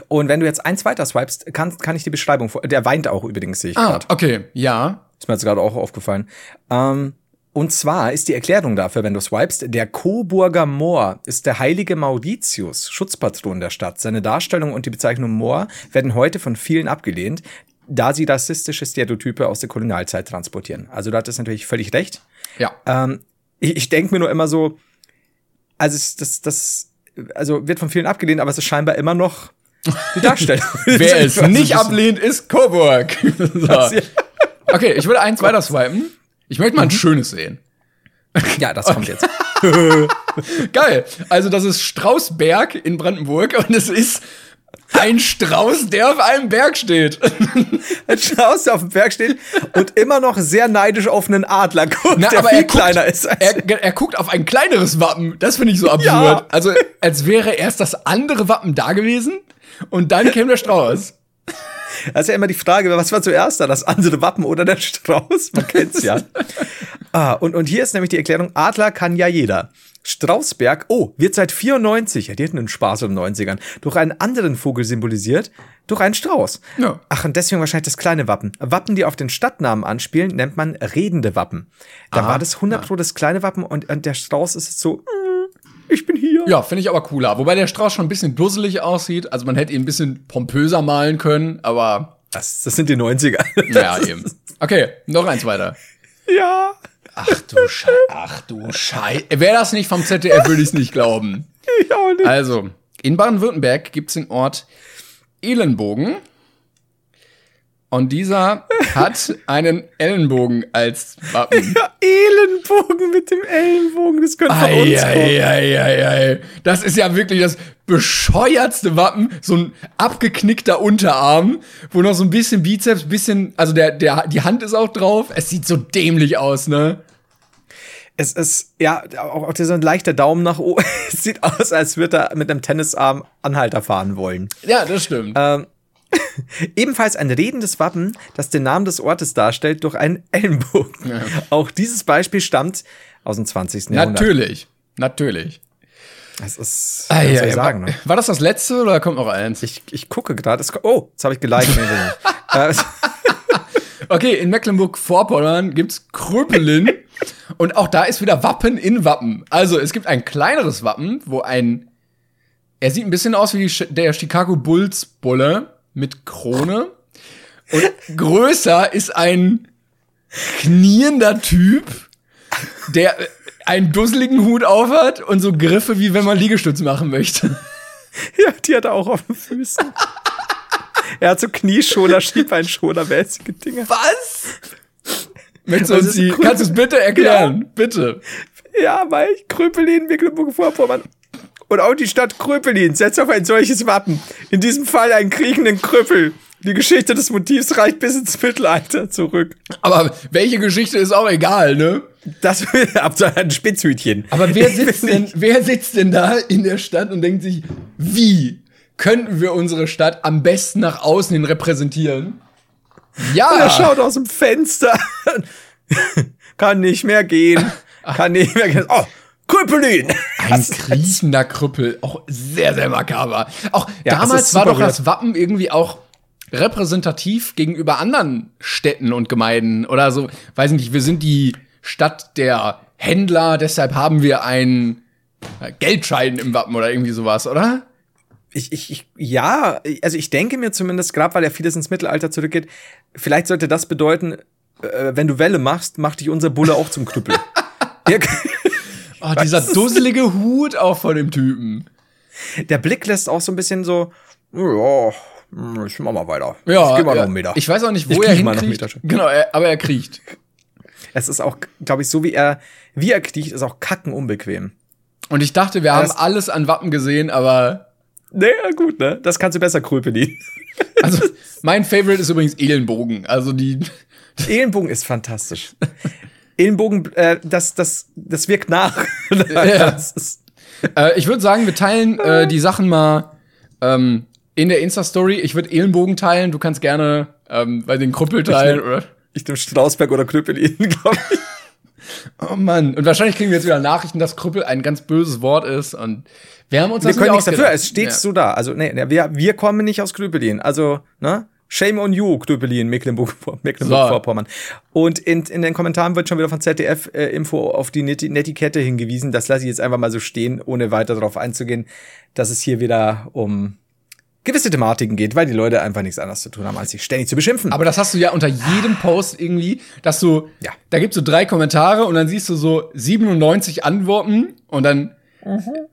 Und wenn du jetzt eins weiter swipest, kann, kann ich die Beschreibung vor. Der weint auch übrigens, sehe ich Ah, gerade. okay, ja. Ist mir jetzt gerade auch aufgefallen. Ähm, und zwar ist die Erklärung dafür, wenn du swipest, der Coburger Moor ist der heilige Mauritius, Schutzpatron der Stadt. Seine Darstellung und die Bezeichnung Moor werden heute von vielen abgelehnt, da sie rassistische Stereotype aus der Kolonialzeit transportieren. Also da hat es natürlich völlig recht. Ja. Ähm, ich ich denke mir nur immer so, also es, das, das, also wird von vielen abgelehnt, aber es ist scheinbar immer noch die Darstellung. (laughs) Wer es Also, nicht das- ablehnt, ist Coburg. (laughs) so. Okay, ich würde eins weiter swipen. Ich möchte mal Mhm. ein schönes sehen. Ja, das kommt jetzt. (laughs) Geil. Also das ist Straußberg in Brandenburg und es ist ein Strauß, der auf einem Berg steht. (laughs) Ein Strauß, der auf dem Berg steht und immer noch sehr neidisch auf einen Adler guckt, Na, der aber viel er guckt- kleiner ist. Er, er guckt auf ein kleineres Wappen. Das finde ich so absurd. Ja. Also als wäre erst das andere Wappen da gewesen und dann käme der Strauß. Das ist ja immer die Frage, was war zuerst da, das andere Wappen oder der Strauß? Man kennt's ja. (laughs) ah, und, und hier ist nämlich die Erklärung, Adler kann ja jeder. Straußberg, oh, wird seit 94, ja, die hatten einen Spaß in den 90ern, durch einen anderen Vogel symbolisiert, durch einen Strauß. Ja. Ach, und deswegen wahrscheinlich das kleine Wappen. Wappen, die auf den Stadtnamen anspielen, nennt man redende Wappen. Da Aha. war das 100 Pro das kleine Wappen und, und der Strauß ist so, mm, ich bin hier. Ja, finde ich aber cooler. Wobei der Strauß schon ein bisschen dusselig aussieht. Also man hätte ihn ein bisschen pompöser malen können, aber Das, das sind die 90er. naja, (laughs) eben. Okay, noch eins weiter. ja. Ach du Scheiße. Ach du Scheiße. Wäre das nicht vom ZDF, würde ich es nicht glauben. Ich auch nicht. Also, in Baden-Württemberg gibt es den Ort Elenbogen. Und dieser hat einen Ellenbogen als Wappen. (laughs) Ellenbogen mit dem Ellenbogen, das könnte von uns kommen. Eieieiei. Das ist ja wirklich das bescheuertste Wappen. So ein abgeknickter Unterarm, wo noch so ein bisschen Bizeps, bisschen, also der, der, die Hand ist auch drauf. Es sieht so dämlich aus, ne? Es ist, ja, auch, auch dieser leichte Daumen nach oben. (laughs) es sieht aus, als würde er mit einem Tennisarm Anhalter fahren wollen. Ja, das stimmt. Ähm, (laughs) ebenfalls ein redendes Wappen, das den Namen des Ortes darstellt, durch einen Ellenbogen. Auch dieses Beispiel stammt aus dem 20. Jahrhundert. Natürlich. Natürlich. Das ist, Ah, was ja, soll ich ja. sagen, ne? War das das letzte oder kommt noch eins? Ich, ich gucke gerade. Oh, jetzt habe ich geliked. Äh, (laughs) Okay, in Mecklenburg-Vorpommern gibt's Kröpelin und auch da ist wieder Wappen in Wappen. Also es gibt ein kleineres Wappen, wo ein er sieht ein bisschen aus wie der Chicago Bulls Bulle mit Krone und größer ist ein kniender Typ, der einen dusseligen Hut aufhat und so Griffe wie wenn man Liegestütz machen möchte. (laughs) ja, die hat er auch auf den Füßen. er hat so Knieschoner, Schiebeinschoner, mäßige Dinge. Was? Möchtest du Was uns die, kannst du es bitte erklären? Bitte. Ja, weil Kröpelin, Mecklenburg-Vorpommern. Und auch die Stadt Kröpelin setzt auf ein solches Wappen. In diesem Fall einen kriechenden Krüppel. Die Geschichte des Motivs reicht bis ins Mittelalter zurück. Aber welche Geschichte ist auch egal, ne? Das ab (laughs) so ein Spitzhütchen. Aber wer sitzt denn, wer sitzt denn da in der Stadt und denkt sich, wie könnten wir unsere Stadt am besten nach außen hin repräsentieren? Er Ja, schaut aus dem Fenster. (laughs) Kann nicht mehr gehen. Kann nicht mehr gehen. Oh, Kröpelin. Ein kriechender Krüppel, auch sehr, sehr makaber. Auch Ja, damals war doch das Wappen irgendwie auch repräsentativ gegenüber anderen Städten und Gemeinden oder so. Weiß nicht, wir sind die Stadt der Händler, deshalb haben wir einen äh, Geldschein im Wappen oder irgendwie sowas, oder? Ich, ich, ich, ja, also ich denke mir zumindest, gerade weil ja vieles ins Mittelalter zurückgeht, vielleicht sollte das bedeuten, äh, wenn du Welle machst, macht dich unser Bulle auch zum Knüppel. Ja, (laughs) (laughs) Oh, dieser dusselige Hut auch von dem Typen. Der Blick lässt auch so ein bisschen so, ja, ich mach mal weiter. Ja, ich geh mal ja. noch einen Meter. Ich weiß auch nicht, Ich wo er hinkriecht. Meter schon. Genau, er, aber er kriecht. es ist auch, glaube ich, so wie er, wie er kriecht, ist auch kacken unbequem. Und ich dachte, wir haben Das- alles an Wappen gesehen, aber Naja, gut, ne? Das kannst du besser Kröpelin. (laughs) also mein Favorite ist übrigens Elenbogen. Also die Ellenbogen ist fantastisch. (laughs) Ellenbogen, äh, das, das, das wirkt nach. (laughs) Ja. Das ist, Äh, ich würde sagen, wir teilen äh, die Sachen mal ähm, in der Insta-Story. Ich würde Ellenbogen teilen. Du kannst gerne ähm, bei den Krüppel teilen. Oder? ich nehme Strausberg oder Knüppelin, (laughs) glaube ich. Oh Mann. Und wahrscheinlich kriegen wir jetzt wieder Nachrichten, dass Krüppel ein ganz böses Wort ist. Und wir haben uns Wir das können nicht nichts dafür, es steht Ja. so da. Also, nee, nee, wir, wir kommen nicht aus Knüppelin. Also, ne? Shame on you, Mecklenburg- (laughs) Mecklenburg-Vorpommern. Und in, in den Kommentaren wird schon wieder von ZDF äh, Info auf die Neti- Netiquette hingewiesen. Das lasse ich jetzt einfach mal so stehen, ohne weiter darauf einzugehen, dass es hier wieder um gewisse Thematiken geht, weil die Leute einfach nichts anderes zu tun haben, als sich ständig zu beschimpfen. Aber das hast du ja unter jedem Post irgendwie, dass du, Ja. da gibt's so drei Kommentare und dann siehst du so 97 Antworten und dann,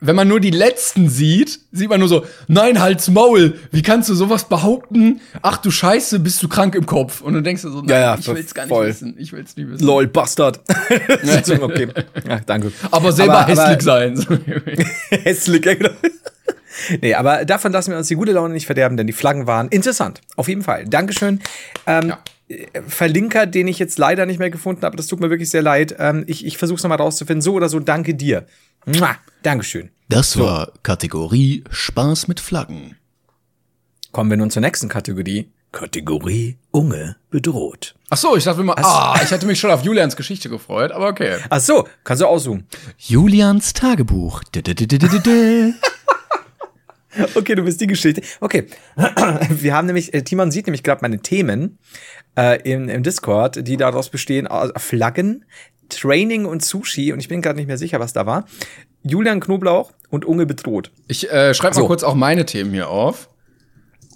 wenn man nur die letzten sieht, sieht man nur so, nein, halt's Maul, wie kannst du sowas behaupten? Ach du Scheiße, bist du krank im Kopf? Und du denkst dir so, nein, Ja, ja, ich will's gar nicht voll. wissen, ich will's nicht wissen. LOL, Bastard. (laughs) (laughs) okay. Ja, danke. Aber selber Aber- aber- hässlich sein. (laughs) Hässlich, ja, genau. Nee, aber davon lassen wir uns die gute Laune nicht verderben, denn die Flaggen waren interessant. Auf jeden Fall. Dankeschön. Ähm, Ja. Verlinker, den ich jetzt leider nicht mehr gefunden habe, das tut mir wirklich sehr leid. Ähm, ich ich versuche es nochmal rauszufinden. So oder so, danke dir. Mua, Dankeschön. Das war Kategorie Spaß mit Flaggen. Kommen wir nun zur nächsten Kategorie. Kategorie Unge bedroht. Ach so, ich dachte immer, ah, ich hatte mich schon auf Julians Geschichte gefreut, aber okay. Ach so, kannst du aussuchen. Julians Tagebuch. (laughs) Okay, du bist die Geschichte. Okay, (clears throat) wir haben nämlich, äh, Timon sieht nämlich gerade meine Themen äh, im, im Discord, die daraus bestehen aus Flaggen, Training und Sushi. Und ich bin gerade nicht mehr sicher, was da war. Julian Knoblauch und Unge bedroht. Ich äh, schreibe mal So. kurz auch meine Themen hier auf.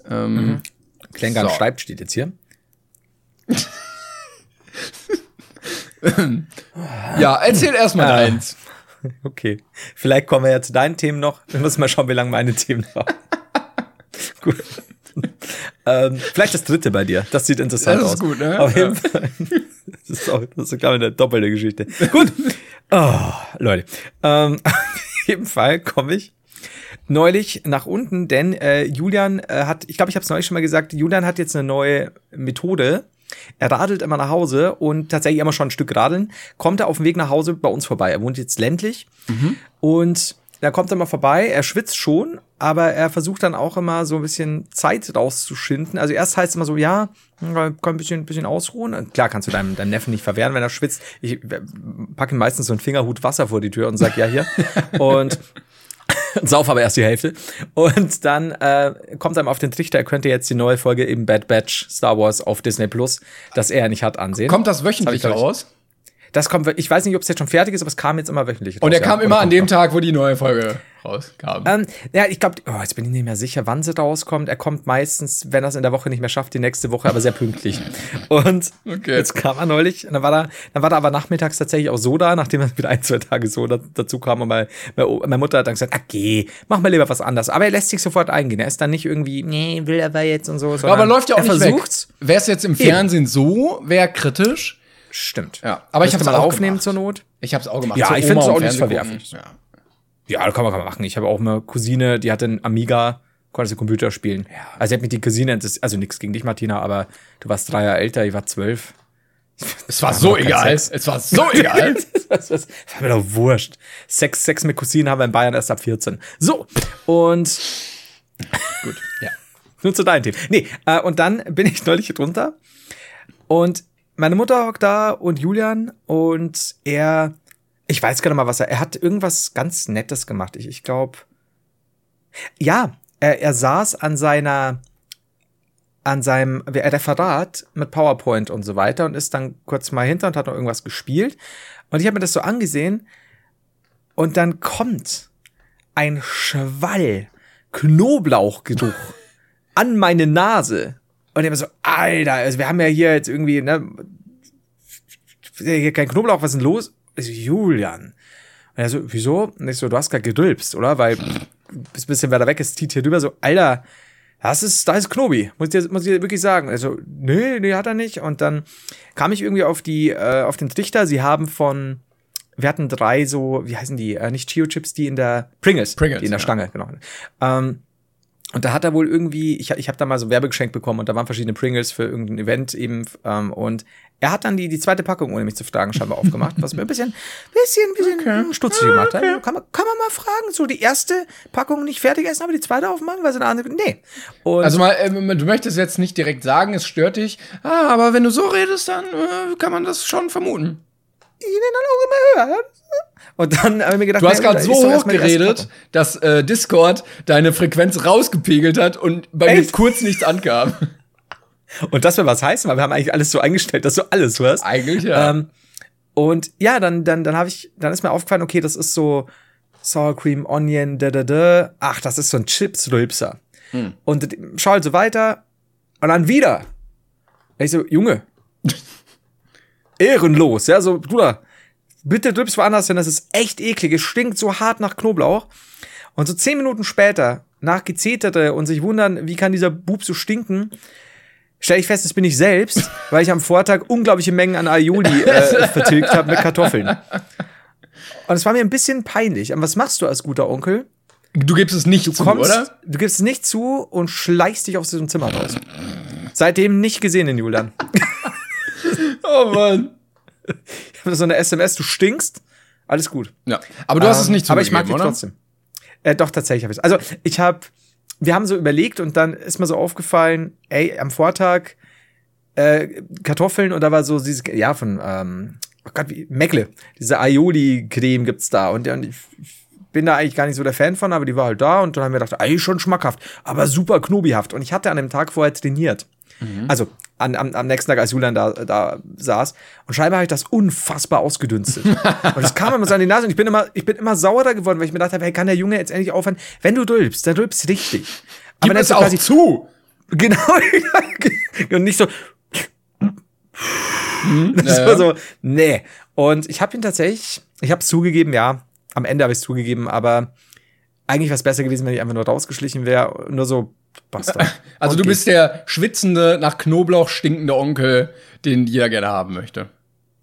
Ähm, Klängern So. schreibt, steht jetzt hier. (laughs) Ja, erzähl erstmal Ah. deins. Okay. Vielleicht kommen wir ja zu deinen Themen noch. Wir müssen mal schauen, wie lange meine Themen dauern. (laughs) Gut. (laughs) ähm, vielleicht das dritte bei dir. Das sieht interessant Das ist aus. gut, ne? Auf jeden Ja. Fall. Das ist auch, das ist, glaube ich, eine doppelte Geschichte. Gut. Oh, Leute. Ähm, (laughs) auf jeden Fall komme ich neulich nach unten, denn äh, Julian äh, hat, ich glaube, ich habe es neulich schon mal gesagt, Julian hat jetzt eine neue Methode. Er radelt immer nach Hause und tatsächlich immer schon ein Stück radeln, kommt er auf dem Weg nach Hause bei uns vorbei. Er wohnt jetzt ländlich und da kommt er mal vorbei, er schwitzt schon, aber er versucht dann auch immer so ein bisschen Zeit rauszuschinden. Also erst heißt es immer so, ja, kann ein bisschen, ein bisschen ausruhen. Klar kannst du deinem, deinem Neffen nicht verwehren, wenn er schwitzt. Ich äh, packe ihm meistens so einen Fingerhut Wasser vor die Tür und sag, ja, hier. (laughs) und (laughs) sauf aber erst die Hälfte. Und dann äh, kommt einem auf den Trichter, er könnte jetzt die neue Folge eben Bad Batch Star Wars auf Disney Plus, das er nicht hat, ansehen. Kommt das wöchentlich Das raus? Das kommt, ich weiß nicht, ob es jetzt schon fertig ist, aber es kam jetzt immer wöchentlich. Und raus, er kam ja. immer an dem noch. Tag, wo die neue Folge rauskam. Ähm, ja, ich glaube, oh, jetzt bin ich nicht mehr sicher, wann sie rauskommt. Er kommt meistens, wenn er es in der Woche nicht mehr schafft, die nächste Woche, aber sehr pünktlich. (laughs) Und Okay. jetzt kam er neulich, und dann war er, dann war er aber nachmittags tatsächlich auch so da, nachdem er wieder ein, zwei Tage so da, dazu kam. Und meine, meine Mutter hat dann gesagt, okay, mach mal lieber was anderes. Aber er lässt sich sofort eingehen. Er ist dann nicht irgendwie, nee, will er aber jetzt und so. aber sondern läuft ja auch er nicht versucht's. weg. Wäre es jetzt im Fernsehen so, wäre kritisch. Stimmt. Ja, aber ich mal auch aufnehmen gemacht. zur Not. Ich hab's auch gemacht. Ja, Zur ich find's und auch Fernsehen verwerflich. Ja, das kann man, kann man machen. Ich habe auch eine Cousine, die hatte einen Amiga, konnte sie Computer spielen. Also sie hat mit die Cousine, also nichts gegen dich, Martina, aber du warst drei Jahre älter, ich war zwölf. Es war so kein egal. Es war so (laughs) egal. das, war mir doch wurscht. Sex, Sex mit Cousinen haben wir in Bayern erst ab 14. So, und (laughs) Gut, ja. nun zu deinem Thema. Nee, äh, und dann bin ich neulich drunter und meine Mutter hockt da und Julian und er, ich weiß gar nicht mal, was er, er hat irgendwas ganz Nettes gemacht. Ich, ich glaube, ja, er, er saß an seiner, an seinem Referat mit PowerPoint und so weiter und ist dann kurz mal hinter und hat noch irgendwas gespielt. Und ich habe mir das so angesehen und dann kommt ein Schwall Knoblauchgeruch an meine Nase. Und immer so, Alter, also wir haben ja hier jetzt irgendwie, ne, hier kein Knoblauch, was ist denn los? Ich so, Julian. Und er so, wieso? Und ich so, du hast gerade gedülpst, oder? Weil bis ein bisschen weiter weg ist, zieht hier drüber so, Alter, das ist, da ist Knobi, muss ich, dir- muss ich dir wirklich sagen. Also, nee, nee, hat er nicht. Und dann kam ich irgendwie auf die, äh, auf den Trichter, sie haben von, wir hatten drei so, wie heißen die, äh, nicht Chio-Chips, die in der, Pringles, Pringles, die in der ja. Stange, genau. Ähm, Und da hat er wohl irgendwie, ich, ich habe da mal so Werbegeschenk bekommen und da waren verschiedene Pringles für irgendein Event eben. Ähm, und er hat dann die, die zweite Packung, ohne mich zu fragen, scheinbar aufgemacht, was mir ein bisschen, bisschen, bisschen okay. stutzig gemacht hat. Kann, man, kann man mal fragen, so die erste Packung nicht fertig essen, aber die zweite aufmachen, weil sie eine andere, nee. Und also mal, äh, du möchtest jetzt nicht direkt sagen, es stört dich, ah, aber wenn du so redest, dann äh, kann man das schon vermuten. Bin dann auch immer höher. Und dann habe ich mir gedacht, du hast gerade so hoch geredet, dass äh, Discord deine Frequenz rausgepegelt hat und bei Echt? mir kurz nichts ankam. (laughs) Und das will was heißen, weil wir haben eigentlich alles so eingestellt, dass du alles hörst. Eigentlich, ja. Ähm, und ja, dann, dann, dann habe ich, dann ist mir aufgefallen, okay, das ist so Sour Cream, Onion, da, da, da. Ach, das ist so ein Chips-Rülpser. Hm. Und schau halt so weiter. Und dann wieder. Ich so, Junge. (laughs) Ehrenlos, ja, so, Bruder. Bitte drübst woanders hin, das ist echt eklig. Es stinkt so hart nach Knoblauch. Und so zehn Minuten später, nach Gezeterte und sich wundern, wie kann dieser Bub so stinken, stelle ich fest, das bin ich selbst, (laughs) weil ich am Vortag unglaubliche Mengen an Aioli äh, (laughs) vertilgt habe mit Kartoffeln. Und es war mir ein bisschen peinlich. Aber was machst du als guter Onkel? Du gibst es nicht du zu, kommst, oder? Du gibst es nicht zu und schleichst dich aus diesem Zimmer raus. Seitdem nicht gesehen in Julian. (laughs) oh Mann. Ich habe so eine SMS, du stinkst. Alles gut. Ja. Aber du hast es nicht zugegeben, Aber ich mag dich trotzdem. Äh, doch, tatsächlich habe ich es. Also, ich habe wir haben so überlegt und dann ist mir so aufgefallen, ey, am Vortag äh, Kartoffeln und da war so dieses, ja, von, ähm, oh Gott, wie, Meckle, diese Aioli-Creme gibt's da und, und ich, bin da eigentlich gar nicht so der Fan von, aber die war halt da und dann haben wir gedacht, ey, schon schmackhaft, aber super knobihaft. Und ich hatte an dem Tag vorher trainiert. Mhm. Also an, am, am nächsten Tag, als Julian da, da saß. Und scheinbar habe ich das unfassbar ausgedünstet. (laughs) und es kam immer so an die Nase und ich bin immer, ich bin immer saurer geworden, weil ich mir dachte, hey, kann der Junge jetzt endlich aufhören? Wenn du dulpst, dann dulpst richtig. Aber Gib es auch zu. (laughs) Genau. und nicht so. Hm, das war so, nee. Und ich habe ihn tatsächlich, ich habe es zugegeben, ja. Am Ende habe ich es zugegeben, aber eigentlich wäre es besser gewesen, wenn ich einfach nur rausgeschlichen wäre. Nur so Bastard. (laughs) Also Und du bist der schwitzende, nach Knoblauch stinkende Onkel, den jeder gerne haben möchte.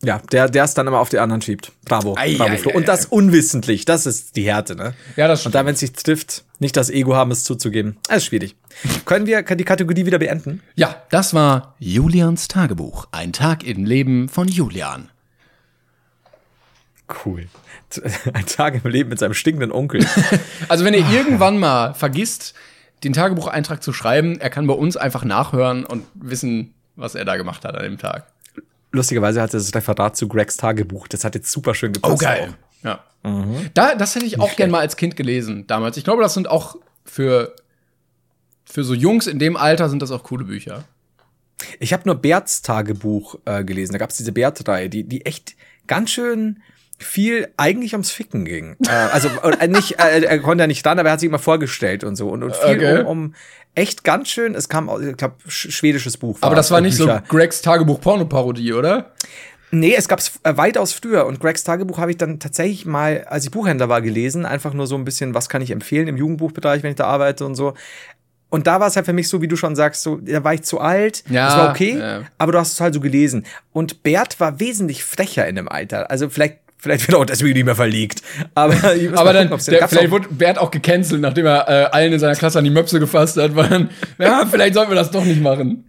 Ja, der, der es dann immer auf die anderen schiebt. Bravo. Ei, bravo, Flo. Und das unwissentlich. Das ist die Härte, ne? Ja, das stimmt. Und da, wenn es sich trifft, nicht das Ego haben, es zuzugeben. Das ist schwierig. Können wir die Kategorie wieder beenden? Ja, das war Julians Tagebuch. Ein Tag im Leben von Julian. Cool. Ein Tag im Leben mit seinem stinkenden Onkel. (laughs) also, wenn ihr irgendwann mal vergisst, den Tagebucheintrag zu schreiben. Er kann bei uns einfach nachhören und wissen, was er da gemacht hat an dem Tag. Lustigerweise hat er das Referat zu Gregs Tagebuch. Das hat jetzt super schön gepasst. Oh, geil. Auch. Ja. Mhm. Da, das hätte ich auch gern mal als Kind gelesen damals. Ich glaube, das sind auch für, für so Jungs in dem Alter sind das auch coole Bücher. Ich habe nur Berts Tagebuch äh, gelesen. Da gab es diese Bert-Reihe, die, die echt ganz schön viel eigentlich ums Ficken ging. äh, also äh, nicht, äh, er konnte ja nicht ran, aber er hat sich immer vorgestellt und so und, und viel okay. um, um echt ganz schön. Es kam, ich glaube, schwedisches Buch. aber das war nicht Bücher. so Gregs Tagebuch Porno-Parodie, oder? Nee, es gab's äh, weitaus früher und Gregs Tagebuch habe ich dann tatsächlich mal, als ich Buchhändler war, gelesen. Einfach nur so ein bisschen, was kann ich empfehlen im Jugendbuchbereich, wenn ich da arbeite und so. Und da war es halt für mich so, wie du schon sagst, so, da war ich zu alt, ja, das war okay, ja. aber du hast es halt so gelesen. Und Bert war wesentlich frecher in dem Alter. Also vielleicht Vielleicht wird auch deswegen nicht mehr verlegt. Aber, (laughs) aber dann, gucken, der, vielleicht wurde Bert auch gecancelt, nachdem er äh, allen in seiner Klasse an die Möpse gefasst hat, weil dann, ja, vielleicht sollten wir das doch nicht machen.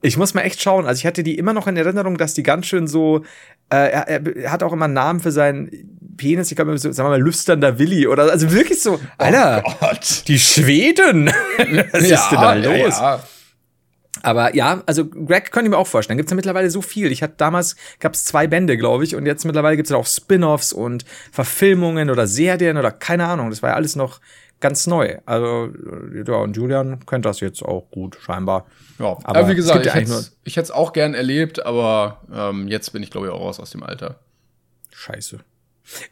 Ich muss mal echt schauen. Also ich hatte die immer noch in Erinnerung, dass die ganz schön so, äh, er, er hat auch immer einen Namen für seinen Penis, ich glaube, so, sagen wir mal, lüsternder Willi oder, also wirklich so, Alter, oh die Schweden, (laughs) was ja, ist denn da los? Ja. Aber ja, also Greg könnte ich mir auch vorstellen. Gibt es ja mittlerweile so viel. Ich hatte damals gab es zwei Bände, glaube ich, und jetzt mittlerweile gibt es ja auch Spin-offs und Verfilmungen oder Serien oder keine Ahnung. Das war ja alles noch ganz neu. Also ja, und Julian kennt das jetzt auch gut scheinbar. Ja, aber, aber wie gesagt, ich hätte es auch gern erlebt, aber ähm, jetzt bin ich glaube ich auch raus aus dem Alter. Scheiße.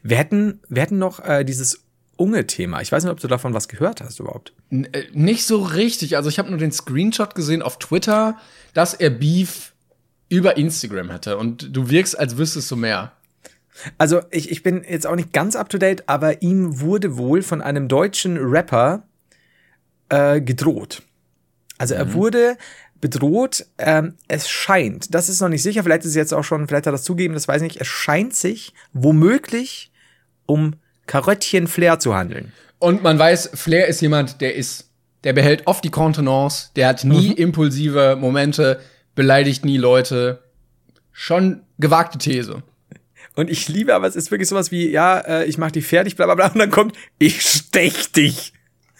Wir hätten, wir hätten noch äh, dieses Unge-Thema. Ich weiß nicht, ob du davon was gehört hast überhaupt. N äh, nicht so richtig. Also ich habe nur den Screenshot gesehen auf Twitter, dass er Beef über Instagram hätte. Und du wirkst, als wüsstest du mehr. Also ich, ich bin jetzt auch nicht ganz up-to-date, aber ihm wurde wohl von einem deutschen Rapper äh, gedroht. Also er mhm. wurde bedroht. Ähm, es scheint, das ist noch nicht sicher, vielleicht ist es jetzt auch schon, vielleicht hat er das zugegeben, das weiß ich nicht. Es scheint sich womöglich um Karottchen Flair zu handeln. Und man weiß, Flair ist jemand, der ist der behält oft die Kontenance, der hat nie Mhm. impulsive Momente, beleidigt nie Leute. Schon gewagte These. Und ich liebe, aber es ist wirklich sowas wie, ja, äh, ich mach dich fertig, bla bla bla, und dann kommt, ich stech dich.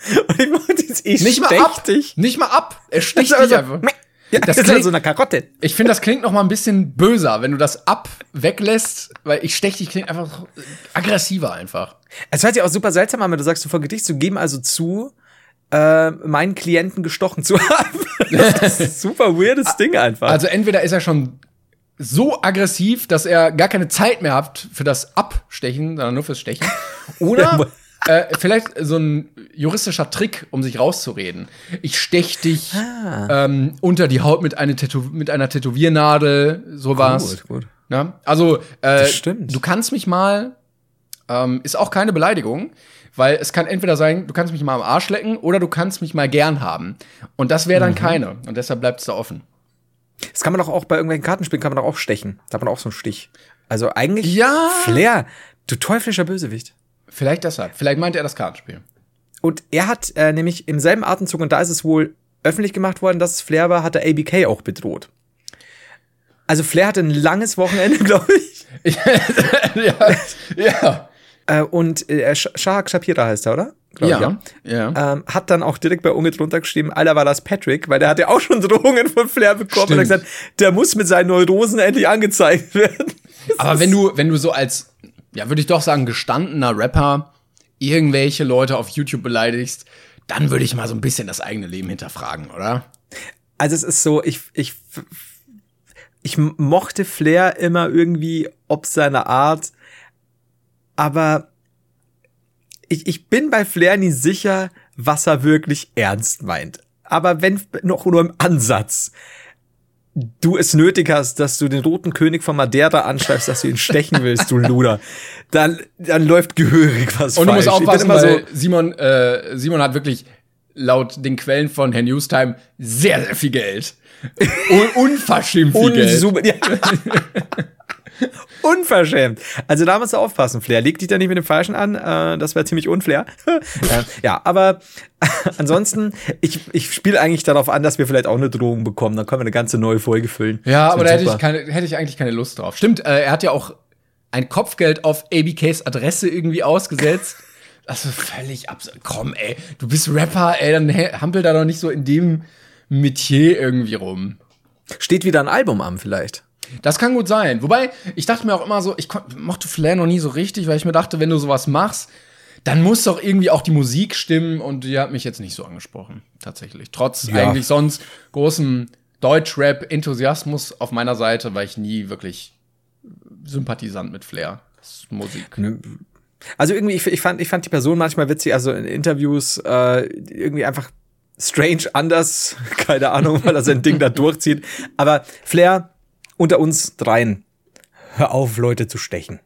(laughs) Und ich mach dieses, ich Nicht mal stech ab. dich. Nicht mal ab. Er sticht Das (laughs) dich ist einfach. Also, ja, Das das, ist klingt- so eine Karotte. Ich finde, das klingt noch mal ein bisschen böser, wenn du das ab weglässt, weil ich stech dich klingt einfach aggressiver einfach. Es hört sich auch super seltsam an, wenn du sagst, du vergedichst, zu geben also zu, äh, meinen Klienten gestochen zu (laughs) haben. Das ist ein super weirdes Ding einfach. Also entweder ist er schon so aggressiv, dass er gar keine Zeit mehr hat für das Abstechen, sondern nur fürs Stechen. (laughs) Oder äh, vielleicht so ein juristischer Trick, um sich rauszureden. Ich stech dich Ah. ähm, unter die Haut mit, eine Tätow mit einer Tätowiernadel, sowas. Gut, gut. Ja? Also, äh, du kannst mich mal, ähm, ist auch keine Beleidigung, weil es kann entweder sein, du kannst mich mal am Arsch lecken oder du kannst mich mal gern haben. Und das wäre dann keine. Und deshalb bleibt es da offen. Das kann man doch auch bei irgendwelchen Kartenspielen kann man doch auch stechen. Da hat man auch so einen Stich. Also eigentlich Ja. Flair, du teuflischer Bösewicht. Vielleicht deshalb. Vielleicht meint er das Kartenspiel. Und er hat äh, nämlich im selben Atemzug, und da ist es wohl öffentlich gemacht worden, dass es Flair war, hat er ABK auch bedroht. Also Flair hatte ein langes Wochenende, (laughs) glaube ich. (laughs) ja, ja. Äh, und äh, Sh- Shahak Shapira heißt er, oder? Glaub ich, Ja, ja. Ähm, hat dann auch direkt bei Unge drunter geschrieben, Alter, war das Patrick, weil der hat ja auch schon Drohungen von Flair bekommen und hat Stimmt. gesagt, der muss mit seinen Neurosen endlich angezeigt werden. Aber wenn du, wenn du so als, ja, würde ich doch sagen, gestandener Rapper irgendwelche Leute auf YouTube beleidigst, dann würde ich mal so ein bisschen das eigene Leben hinterfragen, oder? Also es ist so, ich, ich, ich mochte Flair immer irgendwie ob seiner Art, aber ich, ich bin bei Flair nie sicher, was er wirklich ernst meint. Aber wenn noch nur im Ansatz du es nötig hast, dass du den roten König von Madeira anschreibst, dass du ihn stechen willst, du Luder, dann, dann läuft gehörig was Und du falsch. musst aufpassen, immer weil Simon, äh, Simon hat wirklich laut den Quellen von Herrn Newstime sehr, sehr viel Geld. Un unverschämt viel Geld. Ja. (laughs) (laughs) Unverschämt. Also da musst du aufpassen, Flair. Leg dich da nicht mit dem Falschen an. Äh, das wäre ziemlich unflair. (laughs) äh, ja, aber (laughs) ansonsten, ich, ich spiele eigentlich darauf an, dass wir vielleicht auch eine Drohung bekommen. Dann können wir eine ganze neue Folge füllen. Ja, aber da hätte ich, keine, hätte ich eigentlich keine Lust drauf. Stimmt, äh, er hat ja auch ein Kopfgeld auf ABKs Adresse irgendwie ausgesetzt. Das ist völlig absurd. Komm, ey, du bist Rapper, ey, dann hampel da doch nicht so in dem Metier irgendwie rum. Steht wieder ein Album an, vielleicht. Das kann gut sein. Wobei, ich dachte mir auch immer so, ich mochte Flair noch nie so richtig, weil ich mir dachte, wenn du sowas machst, dann muss doch irgendwie auch die Musik stimmen und die hat mich jetzt nicht so angesprochen, tatsächlich. Trotz Ja. eigentlich sonst großem Deutsch-Rap-Enthusiasmus auf meiner Seite, war ich nie wirklich Sympathisant mit Flair. Musik. Also irgendwie, ich, ich, fand, ich fand die Person manchmal witzig, also in Interviews äh, irgendwie einfach strange anders, (laughs) keine Ahnung, weil er sein Ding da durchzieht. Aber Flair, unter uns dreien, hör auf, Leute zu stechen.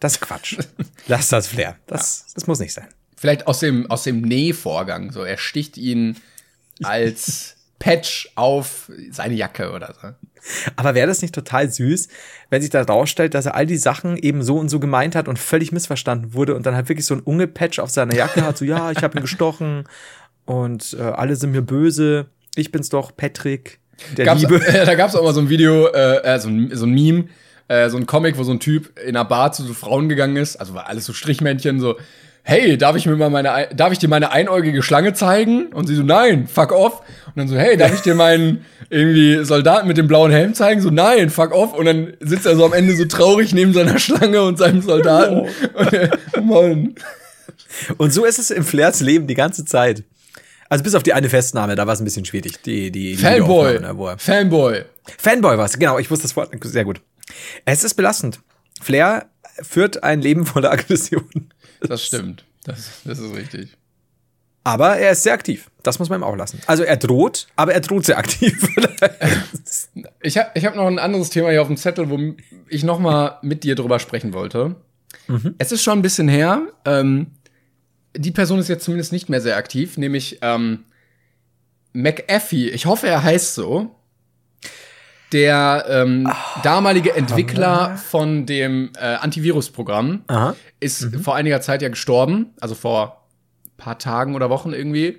Das ist Quatsch. (laughs) Lass das Flair. Das, das muss nicht sein. Vielleicht aus dem, aus dem Nähvorgang. So, er sticht ihn als (laughs) Patch auf seine Jacke oder so. Aber wäre das nicht total süß, wenn sich da rausstellt, dass er all die Sachen eben so und so gemeint hat und völlig missverstanden wurde und dann halt wirklich so ein Unge-Patch auf seiner Jacke hat, so ja, ich habe ihn gestochen und äh, alle sind mir böse. Ich bin's doch, Patrick, der Gab's, Liebe. äh, (laughs) da gab es auch mal so ein Video, äh, äh, so, ein, so ein Meme, äh, so ein Comic, wo so ein Typ in einer Bar zu so Frauen gegangen ist, also war alles so Strichmännchen, so, hey, darf ich mir mal meine, Ei- darf ich dir meine einäugige Schlange zeigen? Und sie so, nein, fuck off. Und dann so, hey, darf ich dir meinen irgendwie Soldaten mit dem blauen Helm zeigen? So, nein, fuck off. Und dann sitzt er so am Ende so traurig neben seiner Schlange und seinem Soldaten. (laughs) Und, äh, Mann. Und so ist es im Flairs Leben die ganze Zeit. Also bis auf die eine Festnahme, da war es ein bisschen schwierig. Die, die, die Fanboy. Ne, Fanboy. Fanboy war es, genau, ich wusste das Wort sehr gut. Es ist belastend. Flair führt ein Leben voller Aggression. Das stimmt. Das, das ist richtig. Aber er ist sehr aktiv. Das muss man ihm auch lassen. Also er droht, aber er droht sehr aktiv. (laughs) Ich habe ich hab noch ein anderes Thema hier auf dem Zettel, wo ich noch mal mit dir drüber sprechen wollte. Es ist schon ein bisschen her. Ähm, die Person ist jetzt zumindest nicht mehr sehr aktiv, nämlich ähm, McAfee. Ich hoffe, er heißt so. Der ähm, damalige Entwickler von dem äh, Antivirus-Programm Aha. ist vor einiger Zeit ja gestorben, also vor paar Tagen oder Wochen irgendwie.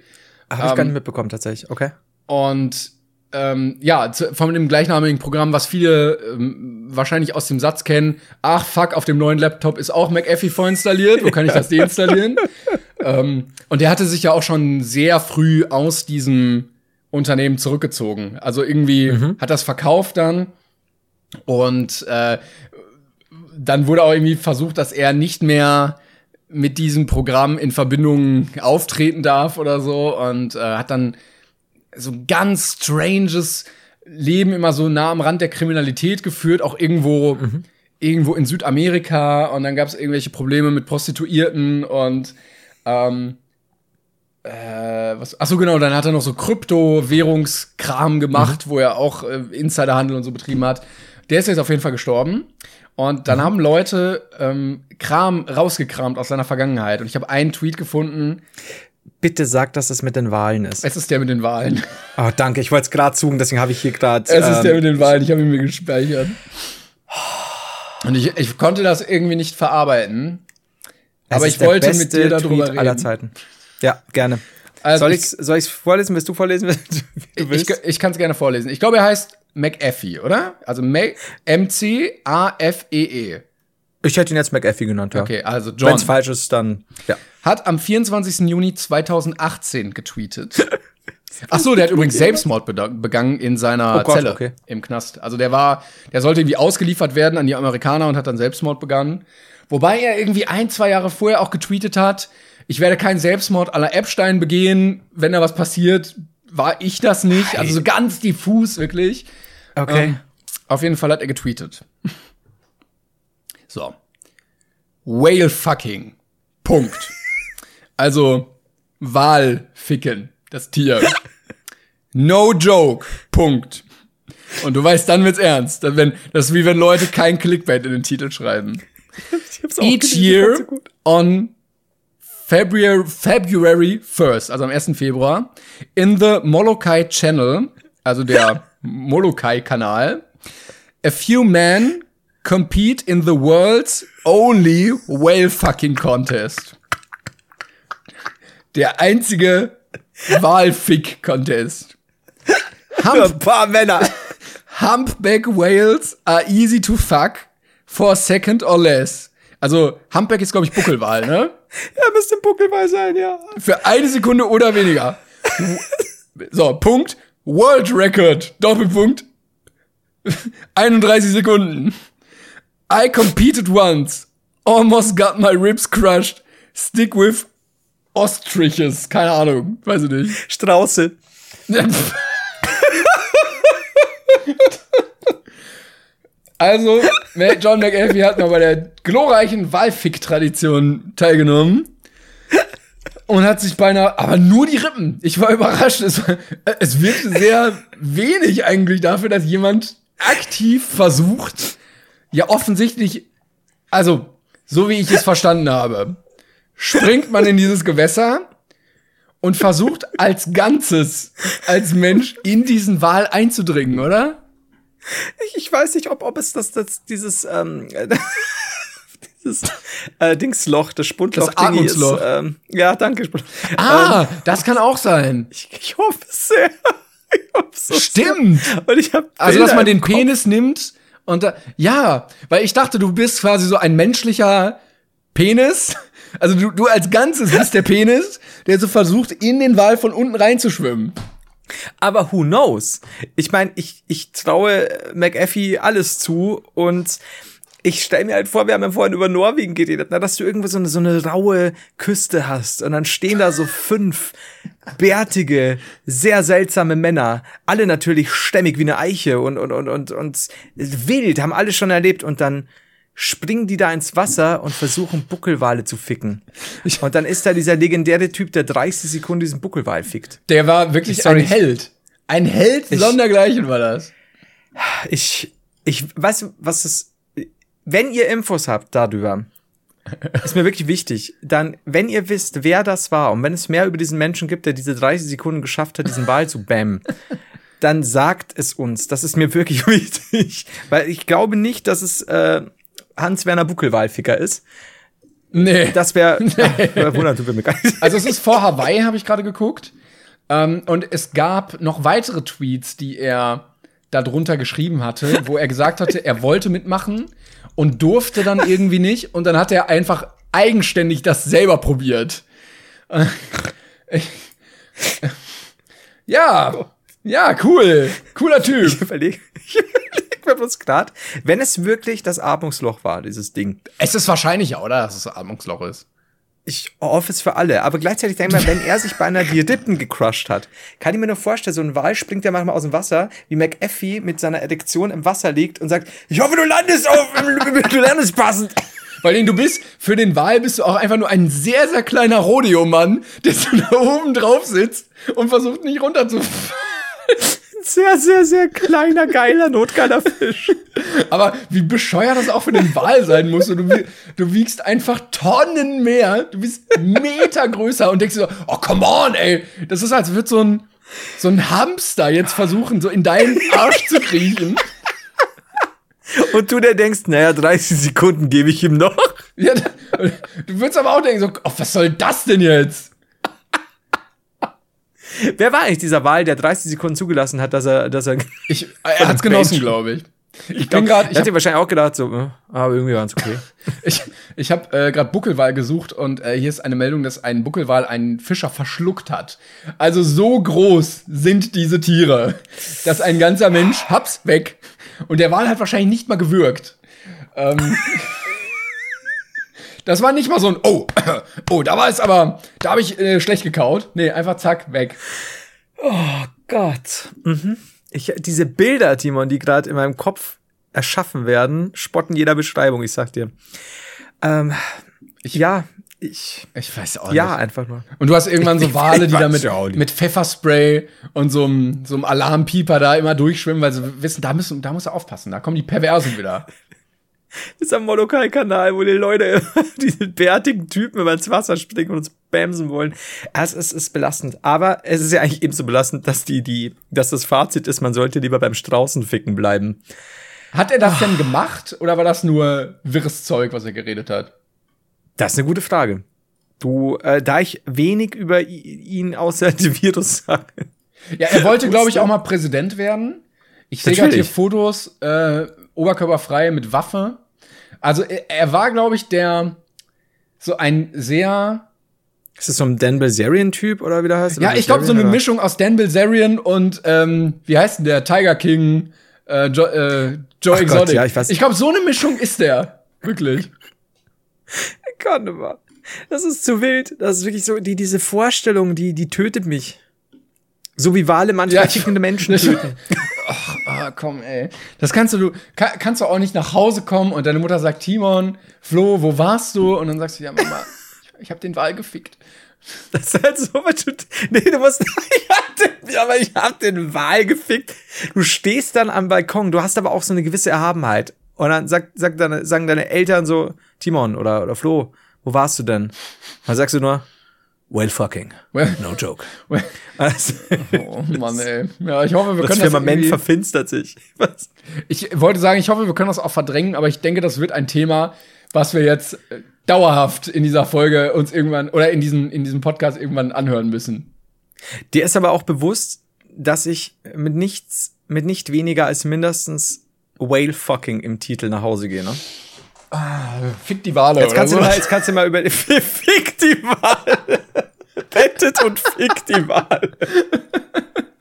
Habe ich gar nicht mitbekommen, tatsächlich. Okay. Und ähm, ja, zu, von dem gleichnamigen Programm, was viele ähm, wahrscheinlich aus dem Satz kennen, ach fuck, auf dem neuen Laptop ist auch McAfee vorinstalliert, wo kann ich das (laughs) deinstallieren? Ähm, und der hatte sich ja auch schon sehr früh aus diesem Unternehmen zurückgezogen. Also irgendwie Mhm. hat das verkauft dann und äh, dann wurde auch irgendwie versucht, dass er nicht mehr mit diesem Programm in Verbindung auftreten darf oder so und äh, hat dann so ein ganz stranges Leben immer so nah am Rand der Kriminalität geführt, auch irgendwo irgendwo in Südamerika und dann gab es irgendwelche Probleme mit Prostituierten und ähm, äh, was, ach so genau, dann hat er noch so Kryptowährungskram gemacht, wo er auch äh, Insiderhandel und so betrieben hat. Der ist jetzt auf jeden Fall gestorben. Und dann haben Leute ähm, Kram rausgekramt aus seiner Vergangenheit. Und ich habe einen Tweet gefunden. Bitte sag, dass es mit den Wahlen ist. Es ist der mit den Wahlen. Oh, danke. Ich wollte es gerade suchen, deswegen habe ich hier gerade. Es ist der ähm, mit den Wahlen. Ich habe ihn mir gespeichert. Und ich, ich konnte das irgendwie nicht verarbeiten. Aber ich wollte mit dir darüber Tweet aller reden. Zeiten. Ja, gerne. Also soll ich- soll ich's vorlesen? Willst du vorlesen? (laughs) du Ich, willst? ich, ich kann es gerne vorlesen. Ich glaube, er heißt McAfee, oder? Also M-C-A-F-E-E. Ich hätte ihn jetzt McAfee genannt, ja. E Okay, also Wenn John es falsch ist, dann ja. hat am 24. Juni 2018 getweetet. Ach so, der hat übrigens Selbstmord begangen in seiner Oh Gott, Zelle okay. im Knast. Also der war, der sollte irgendwie ausgeliefert werden an die Amerikaner und hat dann Selbstmord begangen. Wobei er irgendwie ein, zwei Jahre vorher auch getweetet hat, ich werde keinen Selbstmord la Epstein begehen, wenn da was passiert, war ich das nicht. Also so ganz diffus, wirklich. Okay. Ähm, auf jeden Fall hat er getweetet. So. Whale fucking. Punkt. Also Walficken, das Tier. No joke. Punkt. Und du weißt, dann wird's ernst. Wenn, das ist wie wenn Leute kein Clickbait in den Titel schreiben. Each year so on February, February 1st, also am 1. Februar, in the Molokai Channel, also der (laughs) Molokai-Kanal, a few men compete in the world's only whale fucking contest. Der einzige Walfick-Contest. Für ein paar Männer. (laughs) Humpback whales are easy to fuck for a second or less. Also, Humpback ist, glaube ich, Buckelwal, ne? (laughs) Ja, müsste ein Buckelwal sein, ja. Für eine Sekunde oder weniger. So, Punkt. World Record. Doppelpunkt. (laughs) 31 Sekunden. I competed once. Almost got my ribs crushed. Stick with ostriches. Keine Ahnung. Weiß ich nicht. Strauße. (laughs) Also, John McAfee hat mal bei der glorreichen Walfick-Tradition teilgenommen. Und hat sich beinahe, aber nur die Rippen. Ich war überrascht. Es, es wirkte sehr wenig eigentlich dafür, dass jemand aktiv versucht, ja offensichtlich, also, so wie ich es verstanden habe, springt man in dieses Gewässer und versucht als Ganzes, als Mensch in diesen Wal einzudringen, oder? Ich, ich weiß nicht, ob, ob es das, das dieses, ähm, (laughs) dieses äh, Dingsloch, das Spundloch Das Atmungsloch. ist. Ähm, ja, danke. Ah, das kann auch sein. (laughs) Ich, ich hoffe es sehr. (laughs) Ich hoffe so Stimmt. Sehr. Und ich hab Also, dass man den. Penis nimmt und da, ja, weil ich dachte, du bist quasi so ein menschlicher Penis. Also du, du als Ganzes bist der Penis, der so versucht, in den Wal von unten reinzuschwimmen. Aber who knows? Ich meine, ich, ich traue McAfee alles zu und ich stelle mir halt vor, wir haben ja vorhin über Norwegen geredet, na, dass du irgendwo so eine, so eine raue Küste hast und dann stehen da so fünf bärtige, sehr seltsame Männer, alle natürlich stämmig wie eine Eiche und, und, und, und, und wild, haben alle schon erlebt und dann springen die da ins Wasser und versuchen Buckelwale zu ficken. Und dann ist da dieser legendäre Typ, der 30 Sekunden diesen Buckelwal fickt. Der war wirklich Sorry. ein Held. Ein Held sondergleichen war das. Ich, ich weiß, was es, wenn ihr Infos habt darüber, (laughs) ist mir wirklich wichtig, dann, wenn ihr wisst, wer das war und wenn es mehr über diesen Menschen gibt, der diese 30 Sekunden geschafft hat, diesen Wal zu bammen, (laughs) dann sagt es uns. Das ist mir wirklich (laughs) wichtig. Weil ich glaube nicht, dass es äh, Hans-Werner Buckelwalficker ist. Nee. Das wäre, (laughs) nee. wundert, tut mir gar nicht. Also es ist vor Hawaii, habe ich gerade geguckt. Ähm, und es gab noch weitere Tweets, die er darunter geschrieben hatte, wo er gesagt hatte, er wollte mitmachen und durfte dann irgendwie nicht. Und dann hat er einfach eigenständig das selber probiert. Äh, (laughs) ja, ja, cool. Cooler Typ. Ich überlege ich überleg mir bloß gerade, wenn es wirklich das Atmungsloch war, dieses Ding. Es ist wahrscheinlicher, oder? Dass es ein Atmungsloch ist. Ich hoffe es für alle, aber gleichzeitig denke ich mal, wenn er sich bei einer (laughs) Diadippen gecrushed hat, kann ich mir nur vorstellen, so ein Wal springt ja manchmal aus dem Wasser, wie McAfee mit seiner Erektion im Wasser liegt und sagt, ich hoffe, du landest auf, (laughs) du landest passend. Weil du bist, für den Wal bist du auch einfach nur ein sehr, sehr kleiner Rodeo-Mann, der so (laughs) da oben drauf sitzt und versucht nicht runterzufallen. Sehr, sehr, sehr kleiner, geiler, notgeiler Fisch. (laughs) Aber wie bescheuert das auch für den Wal sein muss. Und du, du wiegst einfach Tonnen mehr. Du bist Meter größer und denkst dir so, oh, come on, ey. Das ist, als würde so ein, so ein Hamster jetzt versuchen, so in deinen Arsch zu kriechen. Und du der denkst, naja, 30 Sekunden gebe ich ihm noch. Ja, du würdest aber auch denken, so, oh, was soll das denn jetzt? (laughs) Wer war eigentlich dieser Wahl, der 30 Sekunden zugelassen hat, dass er, dass er. Ich, er hat's genossen, glaube ich. Ich bin gerade. Ich dir wahrscheinlich auch gedacht, so, äh, aber irgendwie war es okay. (laughs) ich ich habe äh, gerade Buckelwal gesucht und äh, hier ist eine Meldung, dass ein Buckelwal einen Fischer verschluckt hat. Also so groß sind diese Tiere, dass ein ganzer Mensch haps weg. Und der Wal hat wahrscheinlich nicht mal gewürgt. Ähm, (laughs) das war nicht mal so ein Oh, (coughs) oh, da war es aber, da habe ich äh, schlecht gekaut. Nee, einfach zack, weg. Oh Gott. Mhm. Ich, diese Bilder, Timon, die gerade in meinem Kopf erschaffen werden, spotten jeder Beschreibung, ich sag dir. Ähm, ich, ja, ich. Ich weiß auch ja, nicht. Ja, einfach nur. Und du hast irgendwann so Wale, (laughs) die da mit, mit Pfefferspray und so einem, so einem Alarmpieper da immer durchschwimmen, weil sie wissen, da, müssen, da muss er aufpassen, da kommen die Perversen wieder. Ist am Molokai-Kanal, wo die Leute (laughs) diese bärtigen Typen immer ins Wasser springen und uns bämsen wollen. Es ist, ist belastend. Aber es ist ja eigentlich ebenso belastend, dass die, die, dass das Fazit ist, man sollte lieber beim Straußenficken bleiben. Hat er das oh. denn gemacht oder war das nur wirres Zeug, was er geredet hat? Das ist eine gute Frage. Du, äh, da ich wenig über ihn außer (laughs) dem Virus sage. Ja, er wollte, glaube ich, auch mal Präsident werden. Ich sehe gerade hier Fotos, äh, oberkörperfrei mit Waffe. Also er, war, glaube ich, der so ein sehr ist das so ein Dan Bilzerian-Typ oder wie der heißt? Ja, ich glaube, so eine Mischung aus Dan Bilzerian und, ähm, wie heißt denn der? Tiger King, äh, jo, äh, Joe Ach Exotic. Gott, ja, ich ich glaube, so eine Mischung ist der. Wirklich. ich kann nicht mehr. Das ist zu wild. Das ist wirklich so, die, diese Vorstellung, die, die tötet mich. So wie Wale manchmal ja, (laughs) tickende Menschen töten. Ah, komm, ey. Das kannst du, kann, kannst du auch nicht nach Hause kommen und deine Mutter sagt, Timon, Flo, wo warst du? Und dann sagst du, ja, Mama, ich, ich hab den Wal gefickt. Das ist halt so, was du, nee, du musst, (laughs) ich hab den, aber ich hab den Wal gefickt. Du stehst dann am Balkon, du hast aber auch so eine gewisse Erhabenheit. Und dann sagt, sagt deine, sagen deine Eltern so, Timon oder, oder Flo, wo warst du denn? Dann sagst du nur, Well fucking. Well, no joke. (laughs) Well. Also, oh (laughs) Mann, ey. Ja, ich hoffe, wir das können das Firmament verfinstert sich. (laughs) Was? Ich wollte sagen, ich hoffe, wir können das auch verdrängen, aber ich denke, das wird ein Thema, was wir jetzt äh, dauerhaft in dieser Folge uns irgendwann oder in diesem, in diesem Podcast irgendwann anhören müssen. Dir ist aber auch bewusst, dass ich mit nichts, mit nicht weniger als mindestens Whale fucking im Titel nach Hause gehe, ne? Ah, fick die Wale. Jetzt kannst, du mal, jetzt kannst du mal über. Fick die Wale. Bettet und fick die Wale.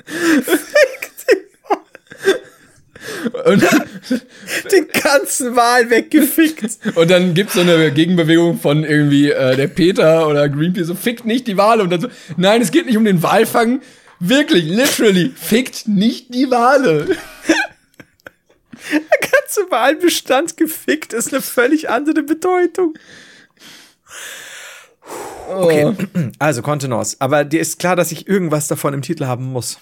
fick die Wale. Und den ganzen Wal weggefickt. Und dann gibt's so eine Gegenbewegung von irgendwie äh, der Peter oder Greenpeace so, fickt nicht die Wale. Und dann so, nein, es geht nicht um den Walfang. Wirklich, literally, fickt nicht die Wale. Der ganze Wahlbestand gefickt ist eine völlig andere Bedeutung. Okay, oh. (clears throat) also Kontenance. Aber dir ist klar, dass ich irgendwas davon im Titel haben muss.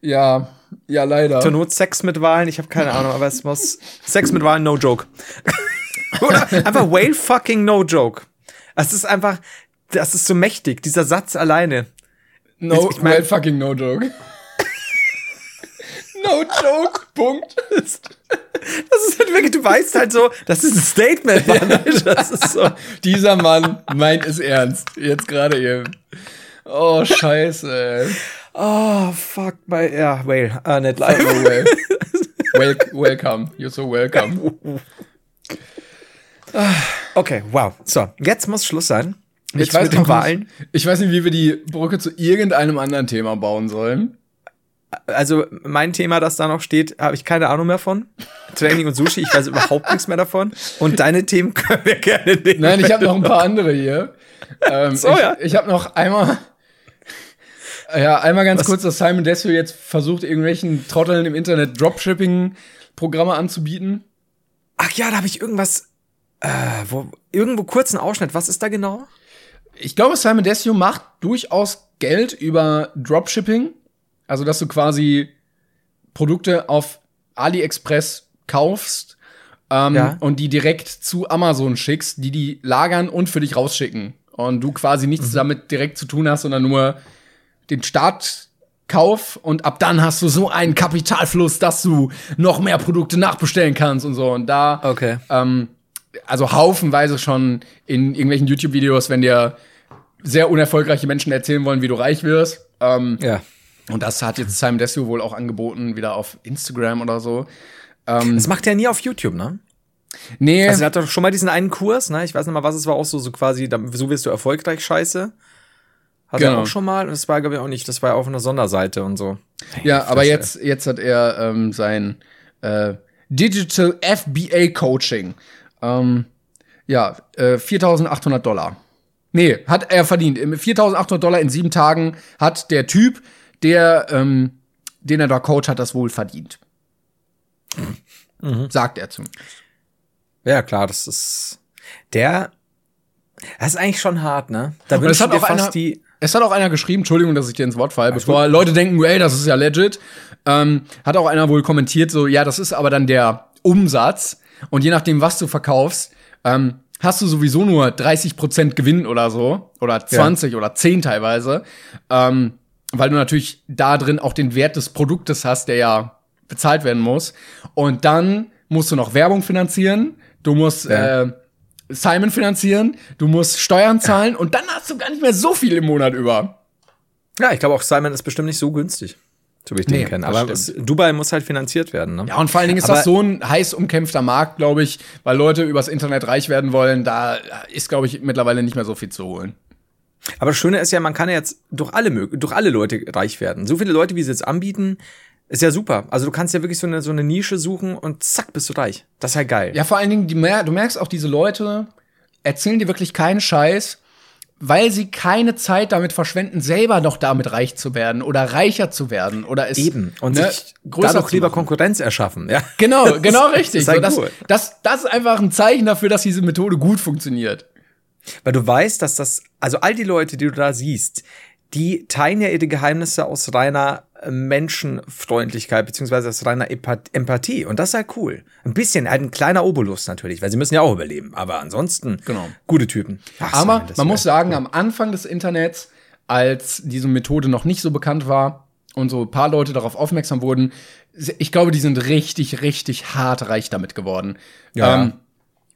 Ja, ja, leider. Zur Not Sex mit Wahlen, ich habe keine Ahnung, aber es muss. Sex mit Wahlen, no joke. (laughs) Oder einfach whale fucking no joke. Es ist einfach, das ist so mächtig, dieser Satz alleine. No, ich mein, whale fucking no joke. No joke, Punkt. (laughs) Das ist halt wirklich, du weißt halt so, das ist ein Statement, Mann. Das ist so. Dieser Mann meint es ernst. Jetzt gerade eben. Oh, scheiße. Oh, fuck, my, ja, Whale, uh, nicht live. Oh, well. well, welcome. You're so welcome. (laughs) Okay, wow. So, jetzt muss Schluss sein. Jetzt Ich weiß, mit den Wahlen. ich weiß nicht, wie wir die Brücke zu irgendeinem anderen Thema bauen sollen. Also, mein Thema, das da noch steht, habe ich keine Ahnung mehr von. Training und Sushi, ich weiß überhaupt nichts mehr davon. Und deine Themen können wir gerne nehmen. Nein, ich habe noch ein paar andere hier. Ähm, So, ich ja. ich habe noch einmal, ja, einmal ganz Was? kurz, dass Simon Desio jetzt versucht, irgendwelchen Trotteln im Internet Dropshipping-Programme anzubieten. Ach ja, da habe ich irgendwas, äh, wo, irgendwo kurz einen Ausschnitt. Was ist da genau? Ich glaube, Simon Desio macht durchaus Geld über Dropshipping. Also, dass du quasi Produkte auf AliExpress kaufst ähm, Ja. und die direkt zu Amazon schickst, die die lagern und für dich rausschicken. Und du quasi nichts damit direkt zu tun hast, sondern nur den Startkauf und ab dann hast du so einen Kapitalfluss, dass du noch mehr Produkte nachbestellen kannst und so. Und da Okay. ähm, also haufenweise schon in irgendwelchen YouTube-Videos, wenn dir sehr unerfolgreiche Menschen erzählen wollen, wie du reich wirst. Ähm, Ja. Und das hat jetzt Simon Desio wohl auch angeboten, wieder auf Instagram oder so. Ähm, Das macht er nie auf YouTube, ne? nee, Also er hat doch schon mal diesen einen Kurs, ne? Ich weiß nicht mal, was es war, auch so, so quasi, so wirst du erfolgreich scheiße. Hat er Genau. auch schon mal. Und das war, glaube ich, auch nicht, das war ja auf einer Sonderseite und so. ja, aber jetzt, jetzt hat er ähm, sein äh, Digital FBA Coaching. Ähm, ja, äh, 4.800 Dollar. Nee, hat er verdient. 4.800 Dollar in sieben Tagen hat der Typ, der, ähm, den er da coach hat, das wohl verdient. Sagt er zum. Ja, klar, das ist. Der. Das ist eigentlich schon hart, ne? Da du hat dir auch fast einer, die. es hat auch einer geschrieben, Entschuldigung, dass ich dir ins Wort falle, bevor Leute denken, ey, das ist ja legit, ähm, hat auch einer wohl kommentiert, so, ja, das ist aber dann der Umsatz und je nachdem, was du verkaufst, ähm, hast du sowieso nur 30% Gewinn oder so, oder 20 oder 10 teilweise, ähm, weil du natürlich da drin auch den Wert des Produktes hast, der ja bezahlt werden muss. Und dann musst du noch Werbung finanzieren, du musst Ja. äh, Simon finanzieren, du musst Steuern zahlen und dann hast du gar nicht mehr so viel im Monat über. Ja, ich glaube auch Simon ist bestimmt nicht so günstig. So wie ich den Nee, kenne. das Aber es, Dubai muss halt finanziert werden, ne? Ja, und vor allen Dingen ist Aber- das so ein heiß umkämpfter Markt, glaube ich, weil Leute übers Internet reich werden wollen. Da ist, glaube ich, mittlerweile nicht mehr so viel zu holen. Aber das Schöne ist ja, man kann ja jetzt durch alle, durch alle Leute reich werden. So viele Leute, wie sie jetzt anbieten, ist ja super. Also du kannst ja wirklich so eine, so eine Nische suchen und zack, bist du reich. Das ist ja geil. Ja, vor allen Dingen, die mer du merkst auch, diese Leute erzählen dir wirklich keinen Scheiß, weil sie keine Zeit damit verschwenden, selber noch damit reich zu werden oder reicher zu werden oder es Eben. Und ne, sich dadurch lieber Konkurrenz erschaffen, ja. Genau, (laughs) genau Das richtig. ist halt so, das, das, das ist einfach ein Zeichen dafür, dass diese Methode gut funktioniert. Weil du weißt, dass das, also all die Leute, die du da siehst, die teilen ja ihre Geheimnisse aus reiner äh, Menschenfreundlichkeit, beziehungsweise aus reiner Empath- Empathie. Und das ist halt cool. Ein bisschen, halt ein kleiner Obolus natürlich, weil sie müssen ja auch überleben. Aber ansonsten, Genau. gute Typen. Ach, Aber das man muss sagen, am Anfang des Internets, als diese Methode noch nicht so bekannt war und so ein paar Leute darauf aufmerksam wurden, ich glaube, die sind richtig, richtig hart reich damit geworden. Ja. Ähm,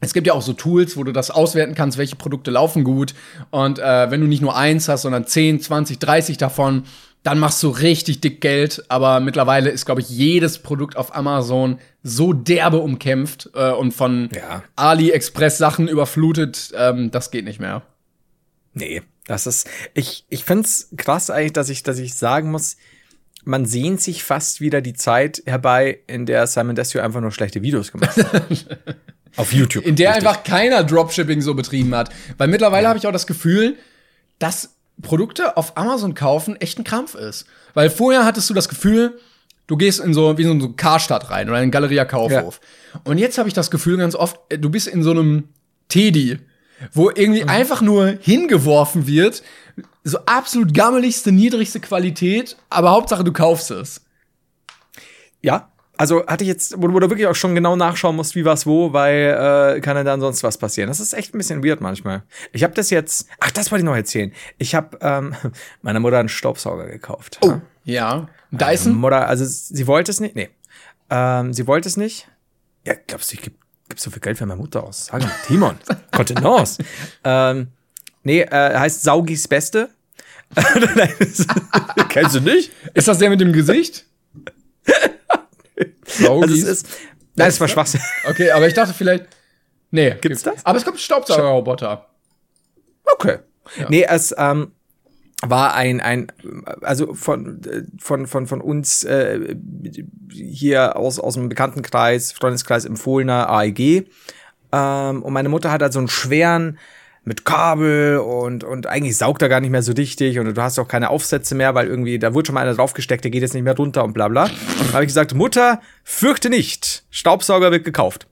es gibt ja auch so Tools, wo du das auswerten kannst, welche Produkte laufen gut. Und äh, wenn du nicht nur eins hast, sondern 10, 20, 30 davon, dann machst du richtig dick Geld. Aber mittlerweile ist, glaube ich, jedes Produkt auf Amazon so derbe umkämpft äh, und von Ja. AliExpress-Sachen überflutet, ähm, das geht nicht mehr. Nee, das ist, ich, ich find's krass eigentlich, dass ich, dass ich sagen muss, man sehnt sich fast wieder die Zeit herbei, in der Simon Desio einfach nur schlechte Videos gemacht hat. (laughs) Auf YouTube. In der richtig. einfach keiner Dropshipping so betrieben hat. Weil mittlerweile habe ich auch das Gefühl, dass Produkte auf Amazon kaufen echt ein Krampf ist. Weil vorher hattest du das Gefühl, du gehst in so wie so ein Karstadt rein oder in einen Galeria Kaufhof. Und jetzt habe ich das Gefühl ganz oft, äh, du bist in so einem Teddy, wo irgendwie Mhm. einfach nur hingeworfen wird, so absolut gammeligste, niedrigste Qualität, aber Hauptsache du kaufst es. Ja, also hatte ich jetzt, wo, wo du wirklich auch schon genau nachschauen musst, wie was wo, weil äh, kann ja dann sonst was passieren. Das ist echt ein bisschen weird manchmal. Ich habe das jetzt, ach, das wollte ich noch erzählen. Ich habe ähm, (laughs) meiner Mutter einen Staubsauger gekauft. Oh, ja. Dyson? Mutter, also sie wollte es nicht, nee. Ähm, sie wollte es nicht. Ja, glaubst du, ich gebe gib so viel Geld für meine Mutter aus? Sag mal, Timon, (laughs) Kontenance. ähm, nee, äh, heißt Saugis Beste. (laughs) Kennst du nicht? Ist das der mit dem Gesicht? Also es ist, nein, es war Schwachsinn. Okay, aber ich dachte vielleicht. Nee. Gibt's das? Aber es kommt Staubsaugerroboter. Okay. Nee, es ähm, war ein, ein, also von, von, von, von uns äh, hier aus, aus dem Bekanntenkreis, Freundeskreis empfohlener AEG. Ähm, und meine Mutter hat halt so einen schweren mit Kabel und, und eigentlich saugt er gar nicht mehr so richtig und du hast auch keine Aufsätze mehr, weil irgendwie, da wurde schon mal einer draufgesteckt, der geht jetzt nicht mehr runter und bla bla. (laughs) Und habe ich gesagt, Mutter, fürchte nicht, Staubsauger wird gekauft.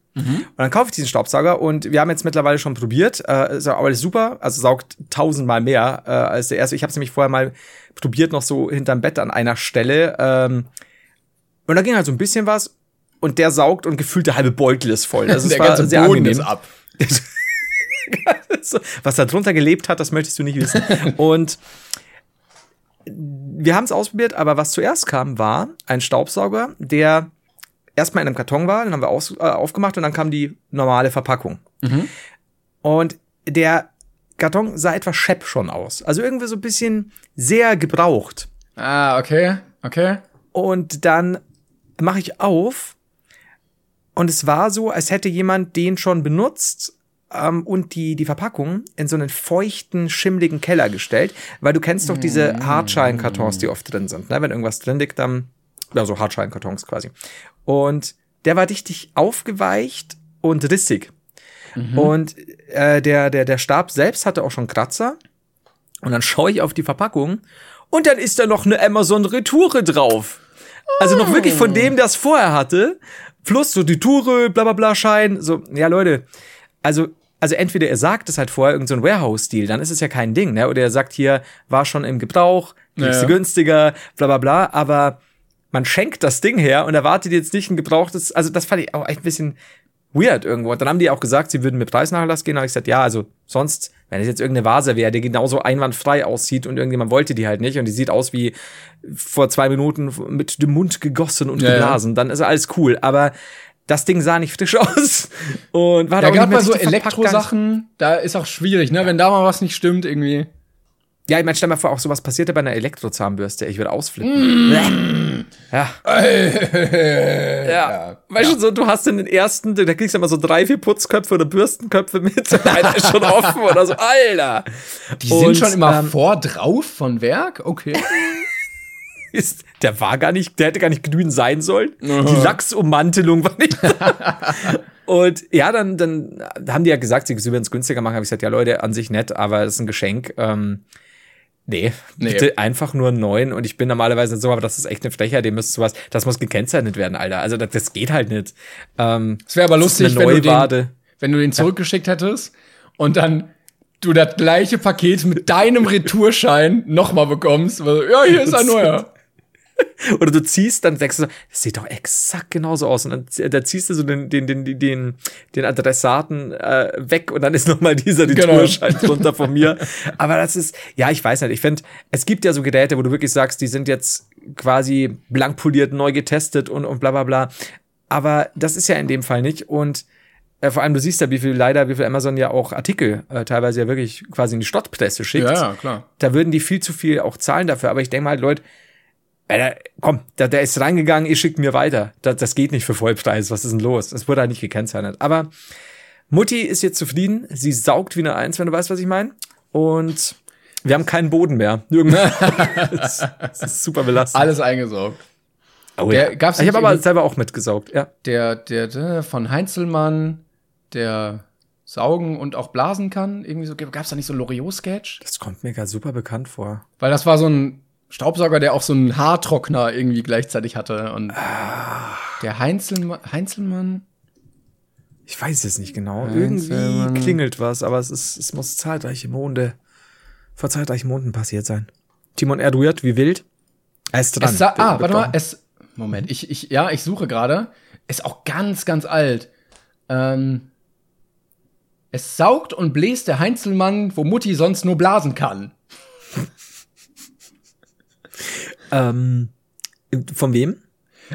Und dann kaufe ich diesen Staubsauger und wir haben jetzt mittlerweile schon probiert. Äh, ist alles super, also saugt tausendmal mehr äh, als der erste. Ich habe es nämlich vorher mal probiert, noch so hinterm Bett an einer Stelle. Ähm, und da ging halt so ein bisschen was und der saugt und gefühlt der halbe Beutel ist voll. Also der war ganze sehr Boden angenehm. ist ab. (laughs) (laughs) Was da drunter gelebt hat, das möchtest du nicht wissen. Und wir haben es ausprobiert, aber was zuerst kam, war ein Staubsauger, der erstmal in einem Karton war, den haben wir aus, äh, aufgemacht und dann kam die normale Verpackung. Und der Karton sah etwas schepp schon aus. Also irgendwie so ein bisschen sehr gebraucht. Ah, okay. Okay. Und dann mache ich auf und es war so, als hätte jemand den schon benutzt ähm, und die, die Verpackung in so einen feuchten, schimmligen Keller gestellt, weil du kennst doch diese Hartscheinkartons, die oft drin sind. Ne? Wenn irgendwas drin liegt, dann, ja, so Hartscheinkartons quasi. Und der war richtig aufgeweicht und rissig. Und äh, der, der, der Stab selbst hatte auch schon Kratzer. Und dann schaue ich auf die Verpackung und dann ist da noch eine Amazon Retoure drauf. Also noch wirklich von dem, der es vorher hatte. Plus so die Toure, bla bla bla Schein. So, ja Leute, also, also entweder er sagt es halt vorher, irgendein so ein Warehouse-Stil, dann ist es ja kein Ding, ne? Oder er sagt hier, war schon im Gebrauch, kriegst du Ja, ja. günstiger, bla bla bla, aber man schenkt das Ding her und erwartet jetzt nicht ein gebrauchtes, also das fand ich auch echt ein bisschen weird irgendwo. Und dann haben die auch gesagt, sie würden mit Preisnachlass gehen. Habe ich gesagt, ja, also sonst, wenn es jetzt irgendeine Vase wäre, die genauso einwandfrei aussieht und irgendjemand wollte die halt nicht und die sieht aus wie vor zwei Minuten mit dem Mund gegossen und Ja, ja. geblasen, dann ist alles cool. Aber das Ding sah nicht frisch (laughs) aus und war Ja, gerade bei so Elektrosachen, da ist auch schwierig, ne? Wenn da mal was nicht stimmt, irgendwie. Ja, ich meine, stell mal vor, auch sowas passierte bei einer Elektrozahnbürste. Ich würde ausflippen. Mm. Ja. (laughs) ja. Weißt du, so, du hast in den ersten, da kriegst du immer so drei, vier Putzköpfe oder Bürstenköpfe mit. und Einer ist schon offen oder so. Alter. Die sind Und, schon immer ähm, vor drauf von Werk? Okay. (laughs) Ist, der war gar nicht, der hätte gar nicht grün sein sollen. Die Lachsummantelung war nicht. (laughs) Und ja, dann, dann haben die ja gesagt, sie würden es günstiger machen. Habe ich gesagt, ja Leute, an sich nett, aber das ist ein Geschenk. Ähm, nee, Nee. bitte einfach nur neun. Und ich bin normalerweise so, aber das ist echt eine Frechheit, dem müsste sowas, das muss gekennzeichnet werden, Alter. Also das, das geht halt nicht. Ähm, Es wäre aber lustig, wenn du, den, wenn du den zurückgeschickt hättest und dann du das gleiche Paket mit deinem Retourschein nochmal bekommst. Also, ja, hier ist ein (laughs) neuer. (laughs) Oder du ziehst, dann denkst du so, das sieht doch exakt genauso aus. Und dann da ziehst du so den, den, den, den, den Adressaten äh, weg und dann ist nochmal dieser Genau. Retourschein drunter von mir. (laughs) Aber das ist, ja, ich weiß nicht. Ich finde, es gibt ja so Geräte, wo du wirklich sagst, die sind jetzt quasi blank poliert, neu getestet und, und bla bla bla. Aber das ist ja in dem Fall nicht. Und äh, vor allem, du siehst ja, wie viel leider, wie viel Amazon ja auch Artikel äh, teilweise ja wirklich quasi in die Stottpresse schickt Ja, ja, klar. da würden die viel zu viel auch zahlen dafür. Aber ich denke mal, halt, Leute, Alter, komm, da, der ist reingegangen, ihr schickt mir weiter. Das, das geht nicht für Vollpreis. Was ist denn los? Das wurde halt nicht gekennzeichnet. Aber Mutti ist jetzt zufrieden. Sie saugt wie eine Eins, wenn du weißt, was ich meine. Und wir haben keinen Boden mehr. Das, (laughs) das ist super belastend. Alles eingesaugt. Oh, Der- ja. gab's ich habe aber selber auch mitgesaugt, ja. Der, der, der von Heinzelmann, der saugen und auch blasen kann. Irgendwie so, gab's da nicht so ein Loriot-Sketch? Das kommt mir gerade super bekannt vor. Weil das war so ein Staubsauger, der auch so einen Haartrockner irgendwie gleichzeitig hatte. Und der Heinzelmann, Heinzelmann? Ich weiß es nicht genau. Heinzelmann. Irgendwie klingelt was, aber es ist, es muss zahlreiche Monde, vor zahlreichen Monden passiert sein. Timon erduiert wie wild. Er ist dran. Es ah, warte mal, Beton. es. Moment, ich, ich, ja, ich suche gerade. Ist auch ganz, ganz alt. Ähm, es saugt und bläst der Heinzelmann, wo Mutti sonst nur blasen kann. Ähm, von wem?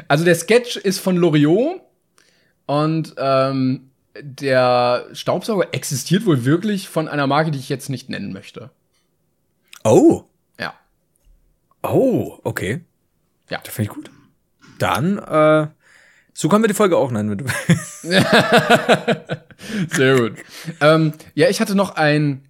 Also der Sketch ist von Loriot und ähm, der Staubsauger existiert wohl wirklich von einer Marke, die ich jetzt nicht nennen möchte. Oh. Ja. Oh, okay. Ja. Das finde ich gut. Dann, äh, so können wir die Folge auch nennen. Wenn du (laughs) Sehr gut. ähm, ja, ich hatte noch ein.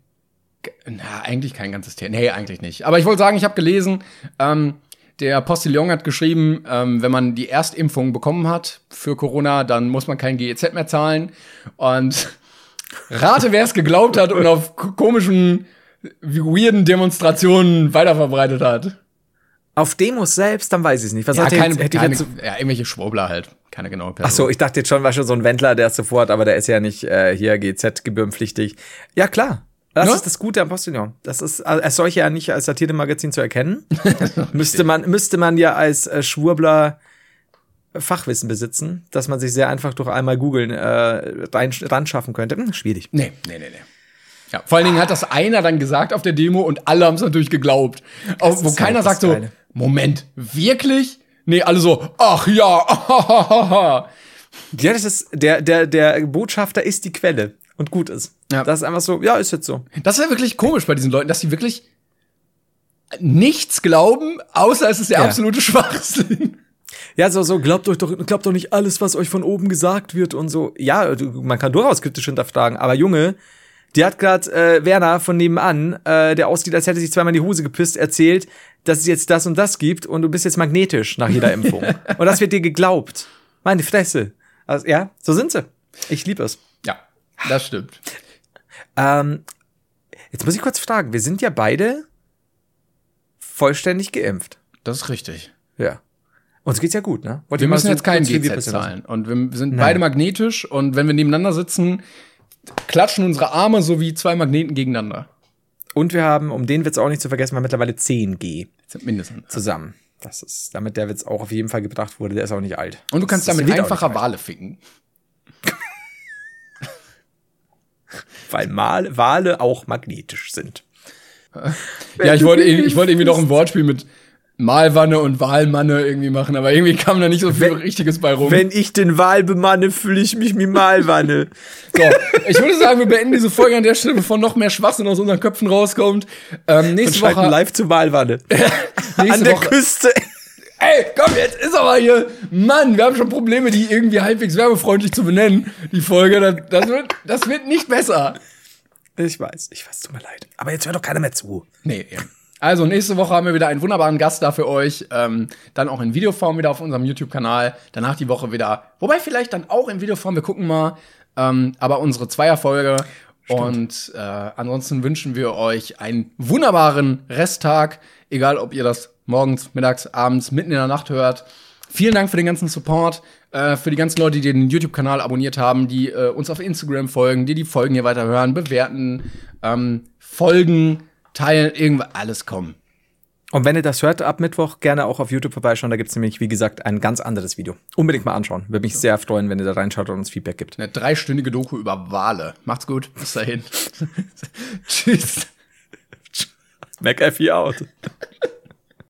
Na, eigentlich kein ganzes Thema. Nee, eigentlich nicht. Aber ich wollte sagen, ich habe gelesen, ähm, der Postillon hat geschrieben, ähm, wenn man die Erstimpfung bekommen hat für Corona, dann muss man kein GEZ mehr zahlen. Und (laughs) rate, wer es geglaubt hat und auf komischen, weirden Demonstrationen weiterverbreitet hat. Auf Demos selbst, dann weiß ich es nicht. Was Ja, hat keine, hätte ich keine, jetzt ja, irgendwelche Schwurbler halt. Keine genaue Person. Ach so, ich dachte jetzt schon, war schon so ein Wendler, der ist sofort, aber der ist ja nicht äh, hier GZ-gebührenpflichtig. Ja, klar. Das Ne? ist das Gute am Postillon. Das ist äh, als solche ja nicht als Satiremagazin zu erkennen. (laughs) müsste man müsste man ja als äh, Schwurbler Fachwissen besitzen, dass man sich sehr einfach durch einmal googeln äh, rein, ran schaffen könnte. Hm, schwierig. Nee, nee, nee, nee. Ja, vor allen Dingen hat das einer dann gesagt auf der Demo und alle haben es natürlich geglaubt. Auch, wo keiner halt sagt so, Geile. Moment, wirklich? Nee, alle so, ach ja, (laughs) Ja, das ist der der der Botschafter ist die Quelle und gut ist. Ja. Das ist einfach so, ja, ist jetzt so. Das ist ja wirklich komisch bei diesen Leuten, dass die wirklich nichts glauben, außer es ist der Ja. absolute Schwachsinn. Ja, so, so, glaubt euch doch, glaubt doch nicht alles, was euch von oben gesagt wird und so. Ja, man kann durchaus kritisch hinterfragen, aber Junge, die hat gerade äh, Werner von nebenan, äh, der aussieht, als hätte sich zweimal in die Hose gepisst, erzählt, dass es jetzt das und das gibt und du bist jetzt magnetisch nach jeder Impfung. (laughs) und das wird dir geglaubt. Meine Fresse. Also, ja, so sind sie. Ich liebe es. Ja, das stimmt. Ähm, jetzt muss ich kurz fragen, wir sind ja beide vollständig geimpft. Das ist richtig. Ja. Uns geht's ja gut, ne? Wollt Wir müssen so jetzt keinen GZ zahlen. Und wir sind beide magnetisch und wenn wir nebeneinander sitzen, klatschen unsere Arme so wie zwei Magneten gegeneinander. Und wir haben, um den Witz auch nicht zu vergessen, wir haben mittlerweile 10G Das sind mindestens. zusammen. Das ist, damit der Witz auch auf jeden Fall gebracht wurde, der ist auch nicht alt. Und du kannst Das damit einfacher. Wale ficken. (laughs) Weil Mal, Wale auch magnetisch sind. Ja, ich wollte, ich wollte irgendwie noch ein Wortspiel mit Malwanne und Walmanne irgendwie machen, aber irgendwie kam da nicht so viel Richtiges bei rum. Wenn ich den Wal bemanne, fühle ich mich wie Malwanne. (laughs) So, ich würde sagen, wir beenden diese Folge an der Stelle, bevor noch mehr Schwachsinn aus unseren Köpfen rauskommt. Ähm, Und nächste schalten Woche. live zur Walwanne. (laughs) nächste An der Woche Küste. Ey, komm, jetzt ist aber hier. Mann, wir haben schon Probleme, die irgendwie halbwegs werbefreundlich zu benennen. Die Folge, das, das, wird, das wird nicht besser. Ich weiß, ich weiß, tut mir leid. Aber jetzt hört doch keiner mehr zu. Nee, ja. Also, nächste Woche haben wir wieder einen wunderbaren Gast da für euch. Ähm, dann auch in Videoform wieder auf unserem YouTube-Kanal. Danach die Woche wieder. Wobei vielleicht dann auch in Videoform, wir gucken mal. Ähm, aber unsere Zweierfolge. Und äh, ansonsten wünschen wir euch einen wunderbaren Resttag. Egal, ob ihr das morgens, mittags, abends, mitten in der Nacht hört. Vielen Dank für den ganzen Support, äh, für die ganzen Leute, die den YouTube-Kanal abonniert haben, die äh, uns auf Instagram folgen, die die Folgen hier weiterhören, bewerten, ähm, folgen, teilen, irgendwas, alles kommen. Und wenn ihr das hört, ab Mittwoch gerne auch auf YouTube vorbeischauen. Da gibt's nämlich, wie gesagt, ein ganz anderes Video. Unbedingt mal anschauen. Würde mich sehr freuen, wenn ihr da reinschaut und uns Feedback gibt. Eine dreistündige Doku über Wale. Macht's gut. Bis dahin. (laughs) (laughs) Tschüss. (laughs) McAfee out.